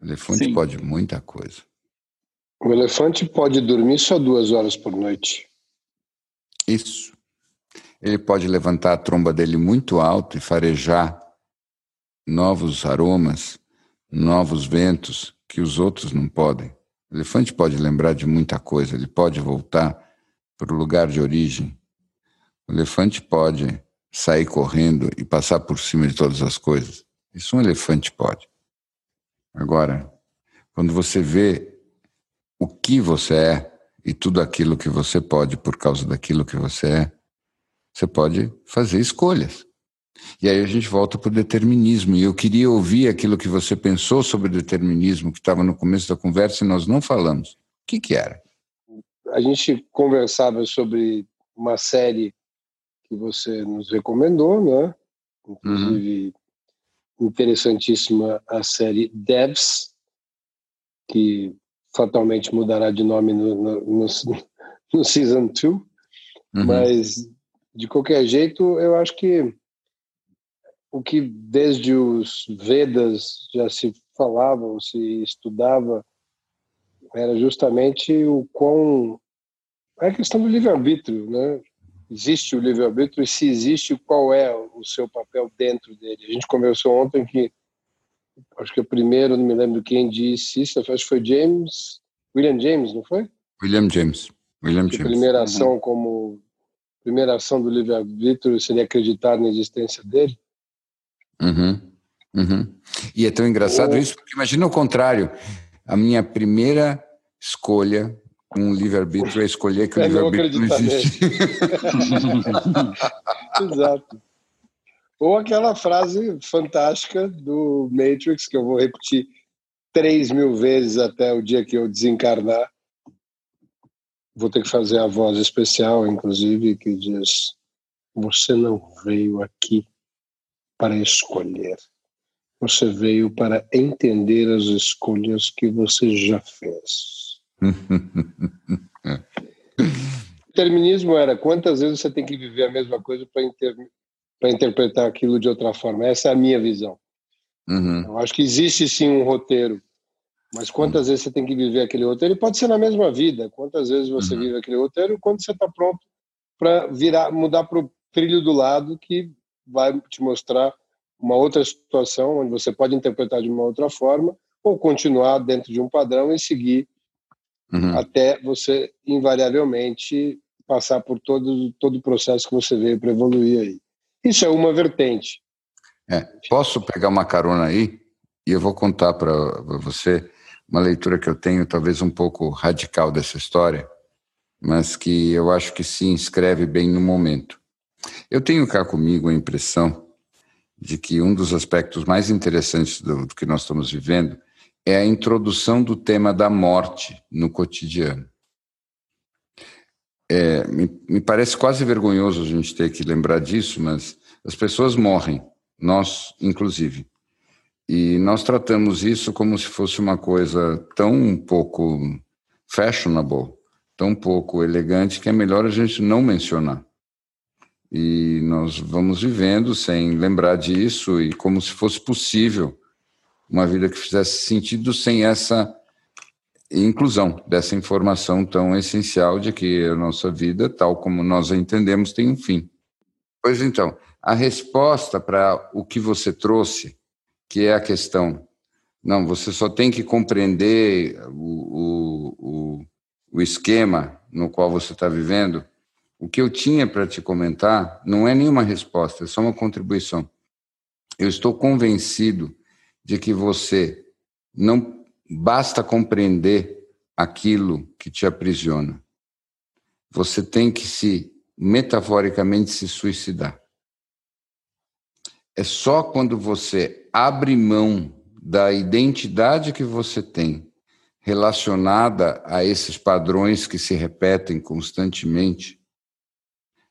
A: O elefante Sim. pode muita coisa.
B: O elefante pode dormir só duas horas por noite.
A: Isso. Ele pode levantar a tromba dele muito alto e farejar novos aromas, novos ventos que os outros não podem. O elefante pode lembrar de muita coisa, ele pode voltar para o lugar de origem. O elefante pode sair correndo e passar por cima de todas as coisas. Isso um elefante pode. Agora, quando você vê o que você é e tudo aquilo que você pode por causa daquilo que você é, você pode fazer escolhas. E aí a gente volta para o determinismo. E eu queria ouvir aquilo que você pensou sobre o determinismo, que estava no começo da conversa e nós não falamos. O que, que era?
B: a gente conversava sobre uma série que você nos recomendou, né? Inclusive, uhum. Interessantíssima a série Devs, que fatalmente mudará de nome no, no, no, no Season 2. Uhum. Mas, de qualquer jeito, eu acho que o que desde os Vedas já se falava, ou se estudava, era justamente o quão. É a questão do livre-arbítrio, né? Existe o livre-arbítrio e se existe, qual é o seu papel dentro dele? A gente conversou ontem que, acho que o primeiro, não me lembro quem disse isso, acho que foi James, William James, não foi?
A: William James. William James.
B: A primeira ação uhum. como primeira ação do livre-arbítrio seria acreditar na existência dele.
A: Uhum. Uhum. E é tão engraçado isso, porque imagina o contrário. A minha primeira escolha o livre-arbítrio é escolher que o livre-arbítrio não existe.
B: Exato. Ou aquela frase fantástica do Matrix, que eu vou repetir três mil vezes até o dia que eu desencarnar. Vou ter que fazer a voz especial, inclusive, que diz: Você não veio aqui para escolher. Você veio para entender as escolhas que você já fez. O determinismo era quantas vezes você tem que viver a mesma coisa para inter... interpretar aquilo de outra forma. Essa é a minha visão. Uhum. Eu acho que existe sim um roteiro, mas quantas uhum. vezes você tem que viver aquele roteiro? E pode ser na mesma vida. Quantas vezes você uhum. vive aquele roteiro quando você está pronto para virar, mudar para o trilho do lado que vai te mostrar uma outra situação onde você pode interpretar de uma outra forma ou continuar dentro de um padrão e seguir uhum. até você invariavelmente passar por todo todo o processo que você veio para evoluir aí. Isso é uma vertente.
A: É, posso pegar uma carona aí e eu vou contar para você uma leitura que eu tenho, talvez um pouco radical dessa história, mas que eu acho que se inscreve bem no momento. Eu tenho cá comigo a impressão de que um dos aspectos mais interessantes do, do que nós estamos vivendo é a introdução do tema da morte no cotidiano. É, me, me, parece quase vergonhoso a gente ter que lembrar disso, mas as pessoas morrem, nós inclusive. E nós tratamos isso como se fosse uma coisa tão pouco fashionable, tão pouco elegante, que é melhor a gente não mencionar. E nós vamos vivendo sem lembrar disso e como se fosse possível uma vida que fizesse sentido sem essa inclusão dessa informação tão essencial de que a nossa vida, tal como nós a entendemos, tem um fim. Pois então, a resposta para o que você trouxe, que é a questão, não, você só tem que compreender o, o, o, o esquema no qual você está vivendo, o que eu tinha para te comentar não é nenhuma resposta, é só uma contribuição. Eu estou convencido de que você não basta compreender aquilo que te aprisiona. Você tem que se, metaforicamente, se suicidar. É só quando você abre mão da identidade que você tem relacionada a esses padrões que se repetem constantemente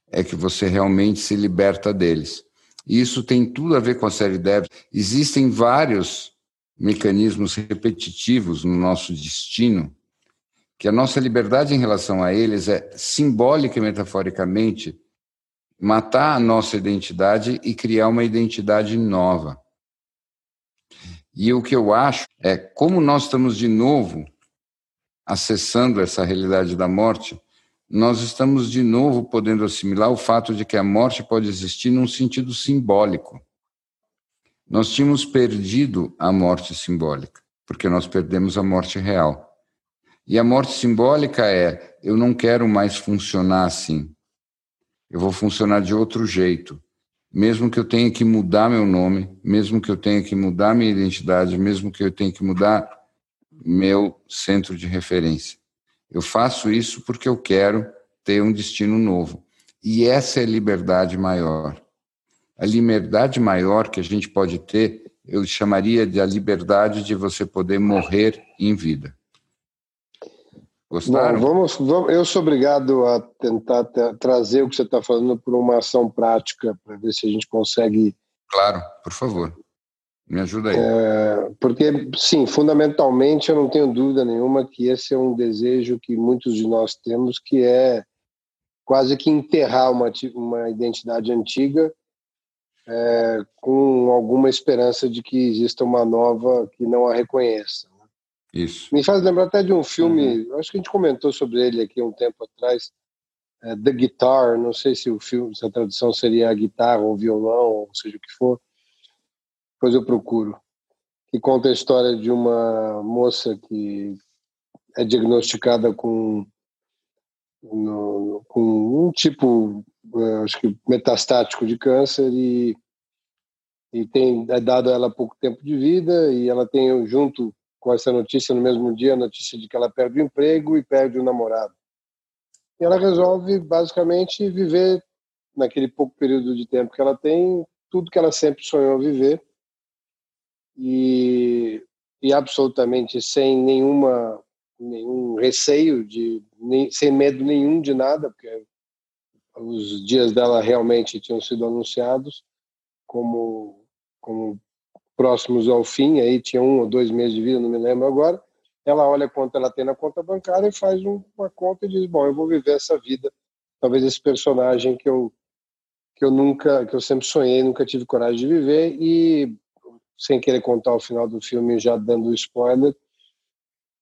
A: é que você realmente se liberta deles. E isso tem tudo a ver com a série Devs. Existem vários mecanismos repetitivos no nosso destino, que a nossa liberdade em relação a eles é simbólica e metaforicamente matar a nossa identidade e criar uma identidade nova. E o que eu acho é como nós estamos de novo acessando essa realidade da morte, nós estamos de novo podendo assimilar o fato de que a morte pode existir num sentido simbólico. Nós tínhamos perdido a morte simbólica, porque nós perdemos a morte real. E a morte simbólica é: eu não quero mais funcionar assim. Eu vou funcionar de outro jeito. Mesmo que eu tenha que mudar meu nome, mesmo que eu tenha que mudar minha identidade, mesmo que eu tenha que mudar meu centro de referência. Eu faço isso porque eu quero ter um destino novo. E essa é a liberdade maior. A liberdade maior que a gente pode ter, eu chamaria de a liberdade de você poder morrer em vida. Gostaram?
B: Bom, vamos, vamos, eu sou obrigado a tentar trazer o que você está falando por uma ação prática, para ver se a gente consegue.
A: Claro, por favor. Me ajuda aí.
B: É, porque, sim, fundamentalmente eu não tenho dúvida nenhuma que esse é um desejo que muitos de nós temos, que é quase que enterrar uma, uma identidade antiga é, com alguma esperança de que exista uma nova que não a reconheça. Né?
A: Isso.
B: Me faz lembrar até de um filme, uhum. acho que a gente comentou sobre ele aqui um tempo atrás, é, The Guitar, não sei se o filme, se a tradução seria a guitarra ou violão, ou seja o que for, depois eu procuro, que conta a história de uma moça que é diagnosticada com, no, com um tipo, é, acho que metastático de câncer e, e tem é dado a ela pouco tempo de vida e ela tem junto com essa notícia no mesmo dia a notícia de que ela perde o emprego e perde o namorado. E ela resolve basicamente viver naquele pouco período de tempo que ela tem tudo que ela sempre sonhou viver e, e absolutamente sem nenhuma nenhum receio de nem, sem medo nenhum de nada porque os dias dela realmente tinham sido anunciados como como próximos ao fim aí tinha um ou dois meses de vida não me lembro agora. Ela olha quanto ela tem na conta bancária e faz um, uma conta e diz bom eu vou viver essa vida. Talvez esse personagem que eu que eu nunca que eu sempre sonhei nunca tive coragem de viver e sem querer contar o final do filme, já dando spoiler,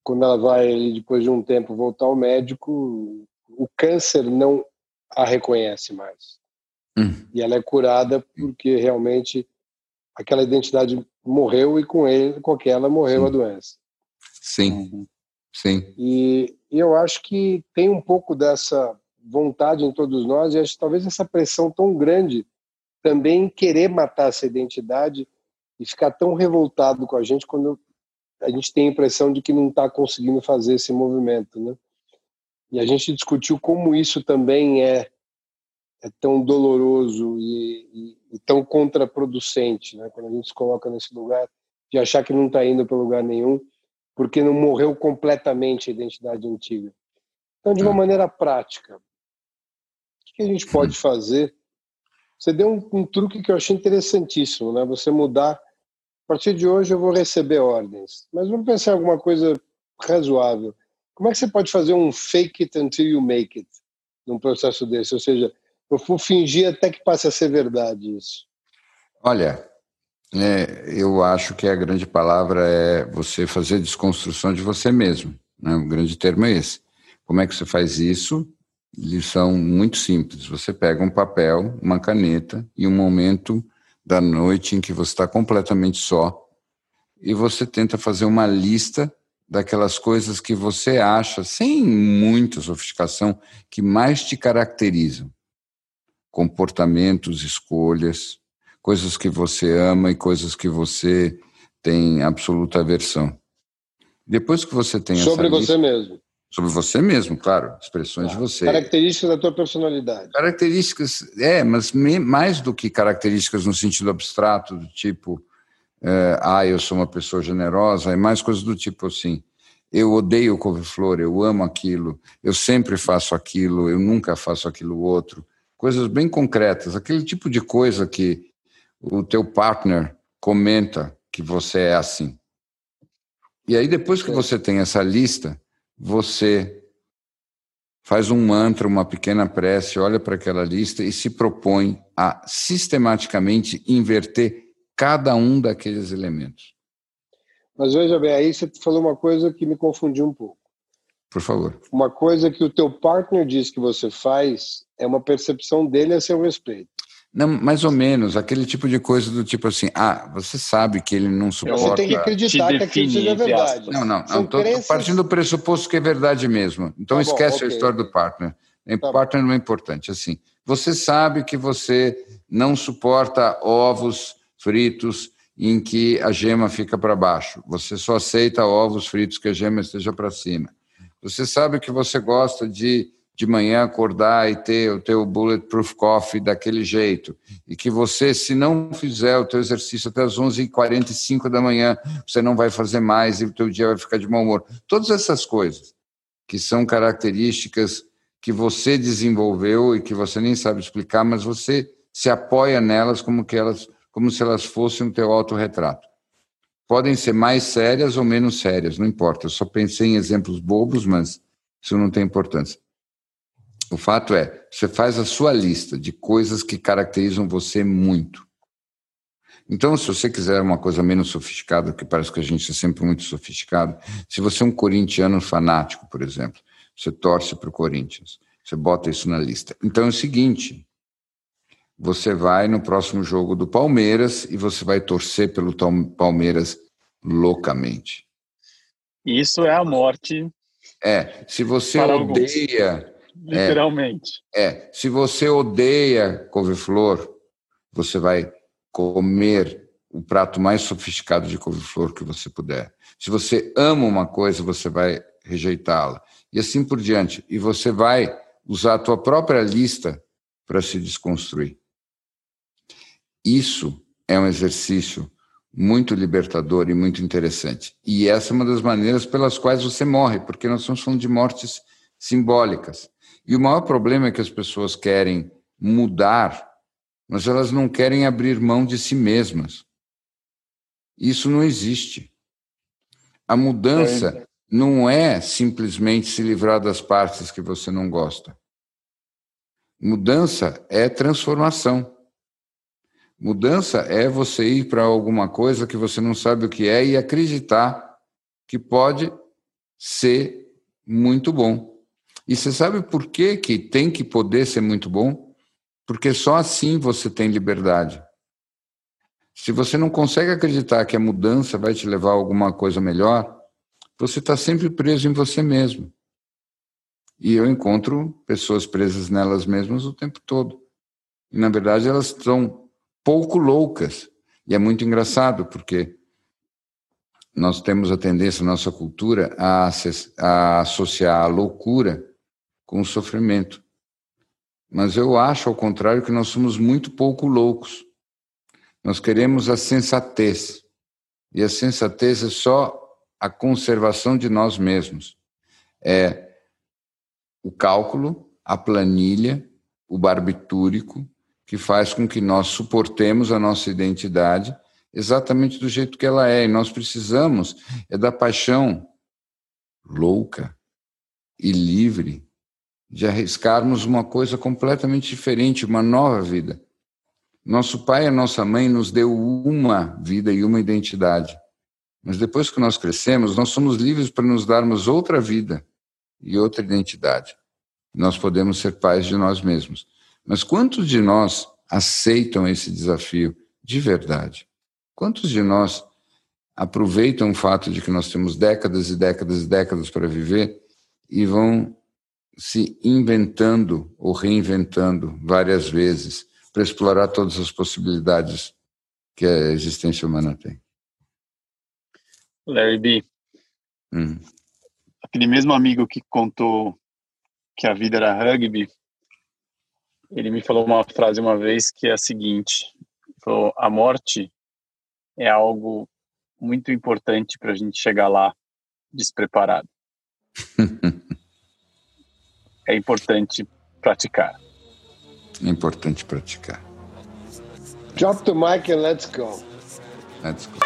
B: quando ela vai, depois de um tempo, voltar ao médico, o câncer não a reconhece mais. Hum. E ela é curada porque realmente aquela identidade morreu e com ele, com aquela morreu Sim. a doença.
A: Sim. Uhum. Sim.
B: E, e, eu acho que tem um pouco dessa vontade em todos nós e acho talvez essa pressão tão grande também querer matar essa identidade e ficar tão revoltado com a gente quando a gente tem a impressão de que não está conseguindo fazer esse movimento, né? E a gente discutiu como isso também é, é tão doloroso e, e, e tão contraproducente, né? Quando a gente se coloca nesse lugar de achar que não está indo para lugar nenhum, porque não morreu completamente a identidade antiga. Então, de uma hum. maneira prática, o que a gente pode fazer? Você deu um, um truque que eu achei interessantíssimo, né? Você mudar a partir de hoje eu vou receber ordens. Mas vamos pensar em alguma coisa razoável. Como é que você pode fazer um fake it until you make it num processo desse? Ou seja, eu vou fingir até que passe a ser verdade isso.
A: Olha, é, eu acho que a grande palavra é você fazer desconstrução de você mesmo. Né? O grande termo é esse. Como é que você faz isso? Lição muito simples. Você pega um papel, uma caneta e um momento da noite em que você está completamente só e você tenta fazer uma lista daquelas coisas que você acha, sem muita sofisticação, que mais te caracterizam. Comportamentos, escolhas, coisas que você ama e coisas que você tem absoluta aversão. Depois que você tem
B: Sobre
A: essa
B: você mesmo.
A: Sobre você mesmo, claro, expressões de você.
B: Características da tua personalidade.
A: Características, é, mas me, mais do que características no sentido abstrato, do tipo, é, ah, eu sou uma pessoa generosa, é mais coisas do tipo assim, eu odeio couve-flor, eu amo aquilo, eu sempre faço aquilo, eu nunca faço aquilo outro. Coisas bem concretas, aquele tipo de coisa que o teu partner comenta que você é assim. E aí, depois que você tem essa lista, você faz um mantra, uma pequena prece, olha para aquela lista e se propõe a sistematicamente inverter cada um daqueles elementos.
B: Mas veja bem, aí você falou uma coisa que me confundiu um pouco.
A: Por favor.
B: Uma coisa que o teu partner diz que você faz é uma percepção dele a seu respeito.
A: Não, mais ou menos, aquele tipo de coisa do tipo assim, ah, você sabe que ele não suporta... Você
B: tem que acreditar que aquilo seja verdade.
A: Não, não, não tô, crenças... tô, partindo do pressuposto que é verdade mesmo. Então tá esquece bom, okay. a história do partner. O tá partner bom. não é importante, assim. Você sabe que você não suporta ovos fritos em que a gema fica para baixo. Você só aceita ovos fritos que a gema esteja para cima. Você sabe que você gosta de de manhã acordar e ter o teu bulletproof coffee daquele jeito e que você, se não fizer o teu exercício até as 11h45 da manhã, você não vai fazer mais e o teu dia vai ficar de mau humor. Todas essas coisas. que são características que você desenvolveu e que você nem sabe explicar, mas você se apoia nelas como que elas, como se elas fossem o teu autorretrato. Podem ser mais sérias ou menos sérias, não importa. Eu só pensei em exemplos bobos, mas isso não tem importância. O fato é, você faz a sua lista de coisas que caracterizam você muito. Então, se você quiser uma coisa menos sofisticada, que parece que a gente é sempre muito sofisticado, se você é um corintiano fanático, por exemplo, você torce para o Corinthians, você bota isso na lista. Então é o seguinte: você vai no próximo jogo do Palmeiras e você vai torcer pelo Palmeiras loucamente.
C: Isso é a morte.
A: É, se você odeia.
C: Literalmente.
A: É, é, se você odeia couve-flor, você vai comer o prato mais sofisticado de couve-flor que você puder. Se você ama uma coisa, você vai rejeitá-la. E assim por diante. E você vai usar a tua própria lista para se desconstruir. Isso é um exercício muito libertador e muito interessante. E essa é uma das maneiras pelas quais você morre, porque nós estamos falando de mortes simbólicas. E o maior problema é que as pessoas querem mudar mas elas não querem abrir mão de si mesmas. Isso não existe. A mudança é. não é simplesmente se livrar das partes que você não gosta. Mudança é transformação. Mudança é você ir para alguma coisa que você não sabe o que é e acreditar que pode ser muito bom. E você sabe por que, que tem que poder ser muito bom? Porque só assim você tem liberdade. Se você não consegue acreditar que a mudança vai te levar a alguma coisa melhor, você está sempre preso em você mesmo. E eu encontro pessoas presas nelas mesmas o tempo todo. E, na verdade, elas estão pouco loucas. E é muito engraçado, porque nós temos a tendência, nossa cultura, a, a associar a loucura com o sofrimento. Mas eu acho, ao contrário, que nós somos muito pouco loucos. Nós queremos a sensatez. E a sensatez é só a conservação de nós mesmos. É o cálculo, a planilha, o barbitúrico, que faz com que nós suportemos a nossa identidade exatamente do jeito que ela é. E nós precisamos é da paixão louca e livre de arriscarmos uma coisa completamente diferente, uma nova vida. Nosso pai e nossa mãe nos deu uma vida e uma identidade. Mas depois que nós crescemos, nós somos livres para nos darmos outra vida e outra identidade. Nós podemos ser pais de nós mesmos. Mas quantos de nós aceitam esse desafio de verdade? Quantos de nós aproveitam o fato de que nós temos décadas e décadas e décadas para viver e vão se inventando ou reinventando várias vezes para explorar todas as possibilidades que a existência humana tem.
C: Larry B. Hum. Aquele mesmo amigo que contou que a vida era rugby, ele me falou uma frase uma vez que é a seguinte: falou, a morte é algo muito importante para a gente chegar lá despreparado. é importante praticar.
A: É importante praticar.
B: Drop the mic and let's go.
A: Let's go.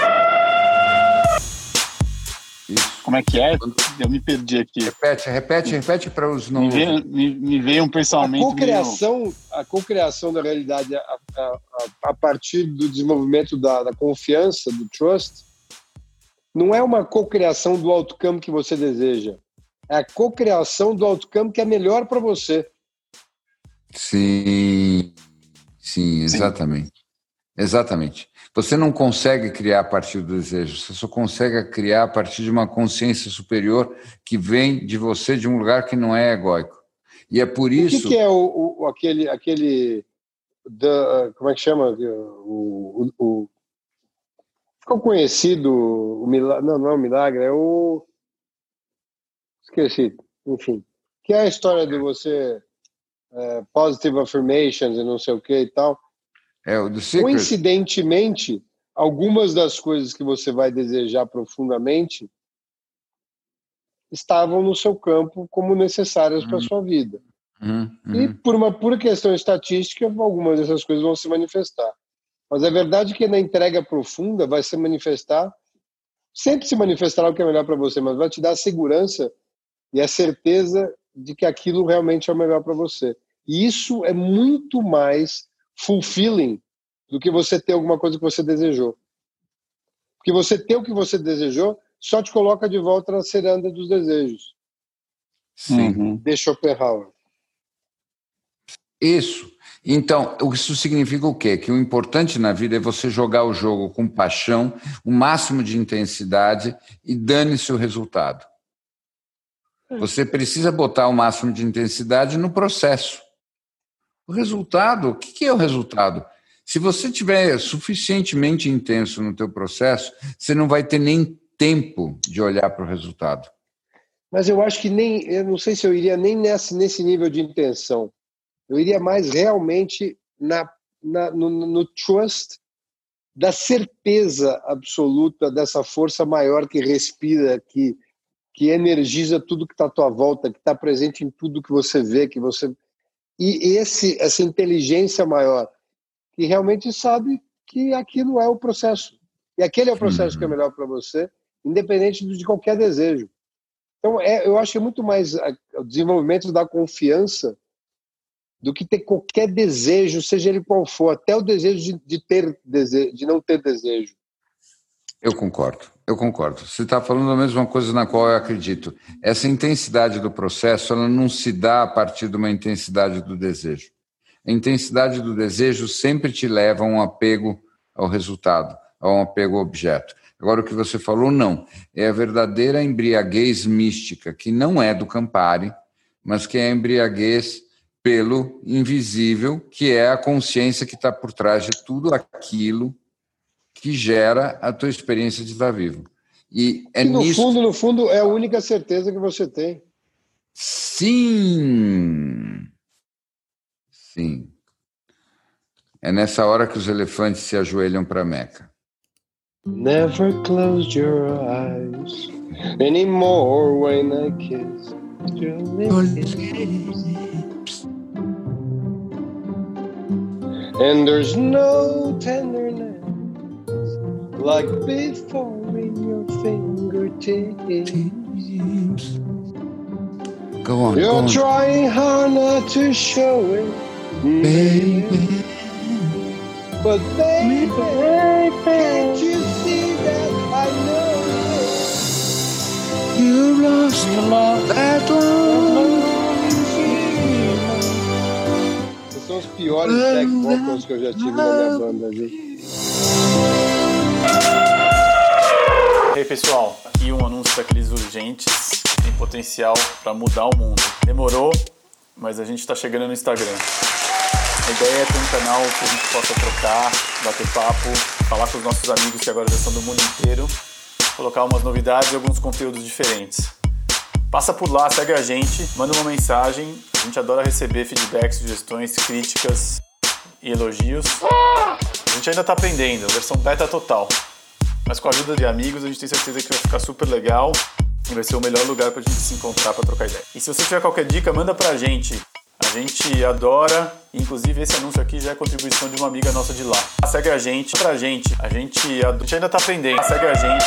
C: Isso. Como é que é? Eu me perdi aqui.
A: Repete, repete, repete para os não.
C: Me veio, me, me veio um pensamento.
B: A cocriação, meio... a cocriação da realidade a, a, a, partir do desenvolvimento da, da confiança, do trust, não é uma cocriação do outcome que você deseja é a cocriação do outcome que é melhor para você.
A: Sim, sim, exatamente. Sim. Exatamente. Você não consegue criar a partir do desejo, você só consegue criar a partir de uma consciência superior que vem de você de um lugar que não é egóico. E é por isso.
B: O que, que é o, o, aquele. aquele da, como é que chama? O, o, ficou conhecido o milagre. Não, não é o milagre, é o esqueci, enfim. Que é a história de você é, positive affirmations e não sei o que e tal.
A: É, o do
B: Secret. Coincidentemente, algumas das coisas que você vai desejar profundamente estavam no seu campo como necessárias uhum. para a sua vida. Uhum. E por uma pura questão estatística, algumas dessas coisas vão se manifestar. Mas a verdade é que na entrega profunda vai se manifestar, sempre se manifestará o que é melhor para você, mas vai te dar a segurança e a certeza de que aquilo realmente é o melhor para você. E isso é muito mais fulfilling do que você ter alguma coisa que você desejou. Porque você ter o que você desejou só te coloca de volta na ceranda dos desejos.
A: Sim. Uhum.
B: De Schopenhauer.
A: Isso. Então, isso significa o quê? Que o importante na vida é você jogar o jogo com paixão, o máximo de intensidade e dane-se o resultado. Você precisa botar o máximo de intensidade no processo. O resultado, o que é o resultado? Se você tiver suficientemente intenso no teu processo, você não vai ter nem tempo de olhar para o resultado.
B: Mas eu acho que nem, eu não sei se eu iria nem nesse, nesse nível de intenção. Eu iria mais realmente na, na no, no trust da certeza absoluta dessa força maior que respira, que, que energiza tudo que está à tua volta, que está presente em tudo que você vê, que você e esse essa inteligência maior que realmente sabe que aquilo é o processo e aquele é o processo uhum. que é melhor para você, independente de qualquer desejo. Então, é, eu acho é muito mais o desenvolvimento da confiança do que ter qualquer desejo, seja ele qual for, até o desejo de, de ter desejo, de não ter desejo.
A: Eu concordo, eu concordo. Você está falando a mesma coisa na qual eu acredito. Essa intensidade do processo, ela não se dá a partir de uma intensidade do desejo. A intensidade do desejo sempre te leva a um apego ao resultado, a um apego ao objeto. Agora, o que você falou, não. É a verdadeira embriaguez mística, que não é do Campari, mas que é a embriaguez pelo invisível, que é a consciência que está por trás de tudo aquilo que gera a tua experiência de estar vivo.
B: E é no nisso... fundo, no fundo, é a única certeza que você tem.
A: Sim. Sim. É nessa hora que os elefantes se ajoelham para Meca.
B: Never close your eyes anymore when I kiss your lips. And there's no tenderness like before in your fingertips.
A: Go on.
B: You're
A: go on.
B: trying hard not to show it, baby. But baby, can't you see that I know
A: you lost a lot that long?
B: são os piores back vocals que eu já tive na minha banda, viu?
C: E aí, pessoal, aqui um anúncio daqueles urgentes tem potencial para mudar o mundo. Demorou, mas a gente está chegando no Instagram. A ideia é ter um canal que a gente possa trocar, bater papo, falar com os nossos amigos que agora já são do mundo inteiro, colocar umas novidades e alguns conteúdos diferentes. Passa por lá, segue a gente, manda uma mensagem. A gente adora receber feedbacks, sugestões, críticas e elogios. A gente ainda está aprendendo, versão beta total. Mas com a ajuda de amigos, a gente tem certeza que vai ficar super legal e vai ser o melhor lugar para a gente se encontrar para trocar ideia. E se você tiver qualquer dica, manda para a gente. A gente adora, inclusive esse anúncio aqui já é contribuição de uma amiga nossa de lá. Segue a gente, pra gente, a gente, a gente ainda tá aprendendo. Segue a gente.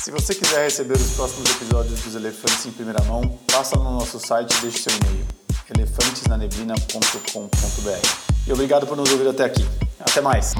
C: Se você quiser receber os próximos episódios dos Elefantes em primeira mão, passa no nosso site e deixe seu e-mail elefantesnaneblina.com.br. E obrigado por nos ouvir até aqui. Até mais.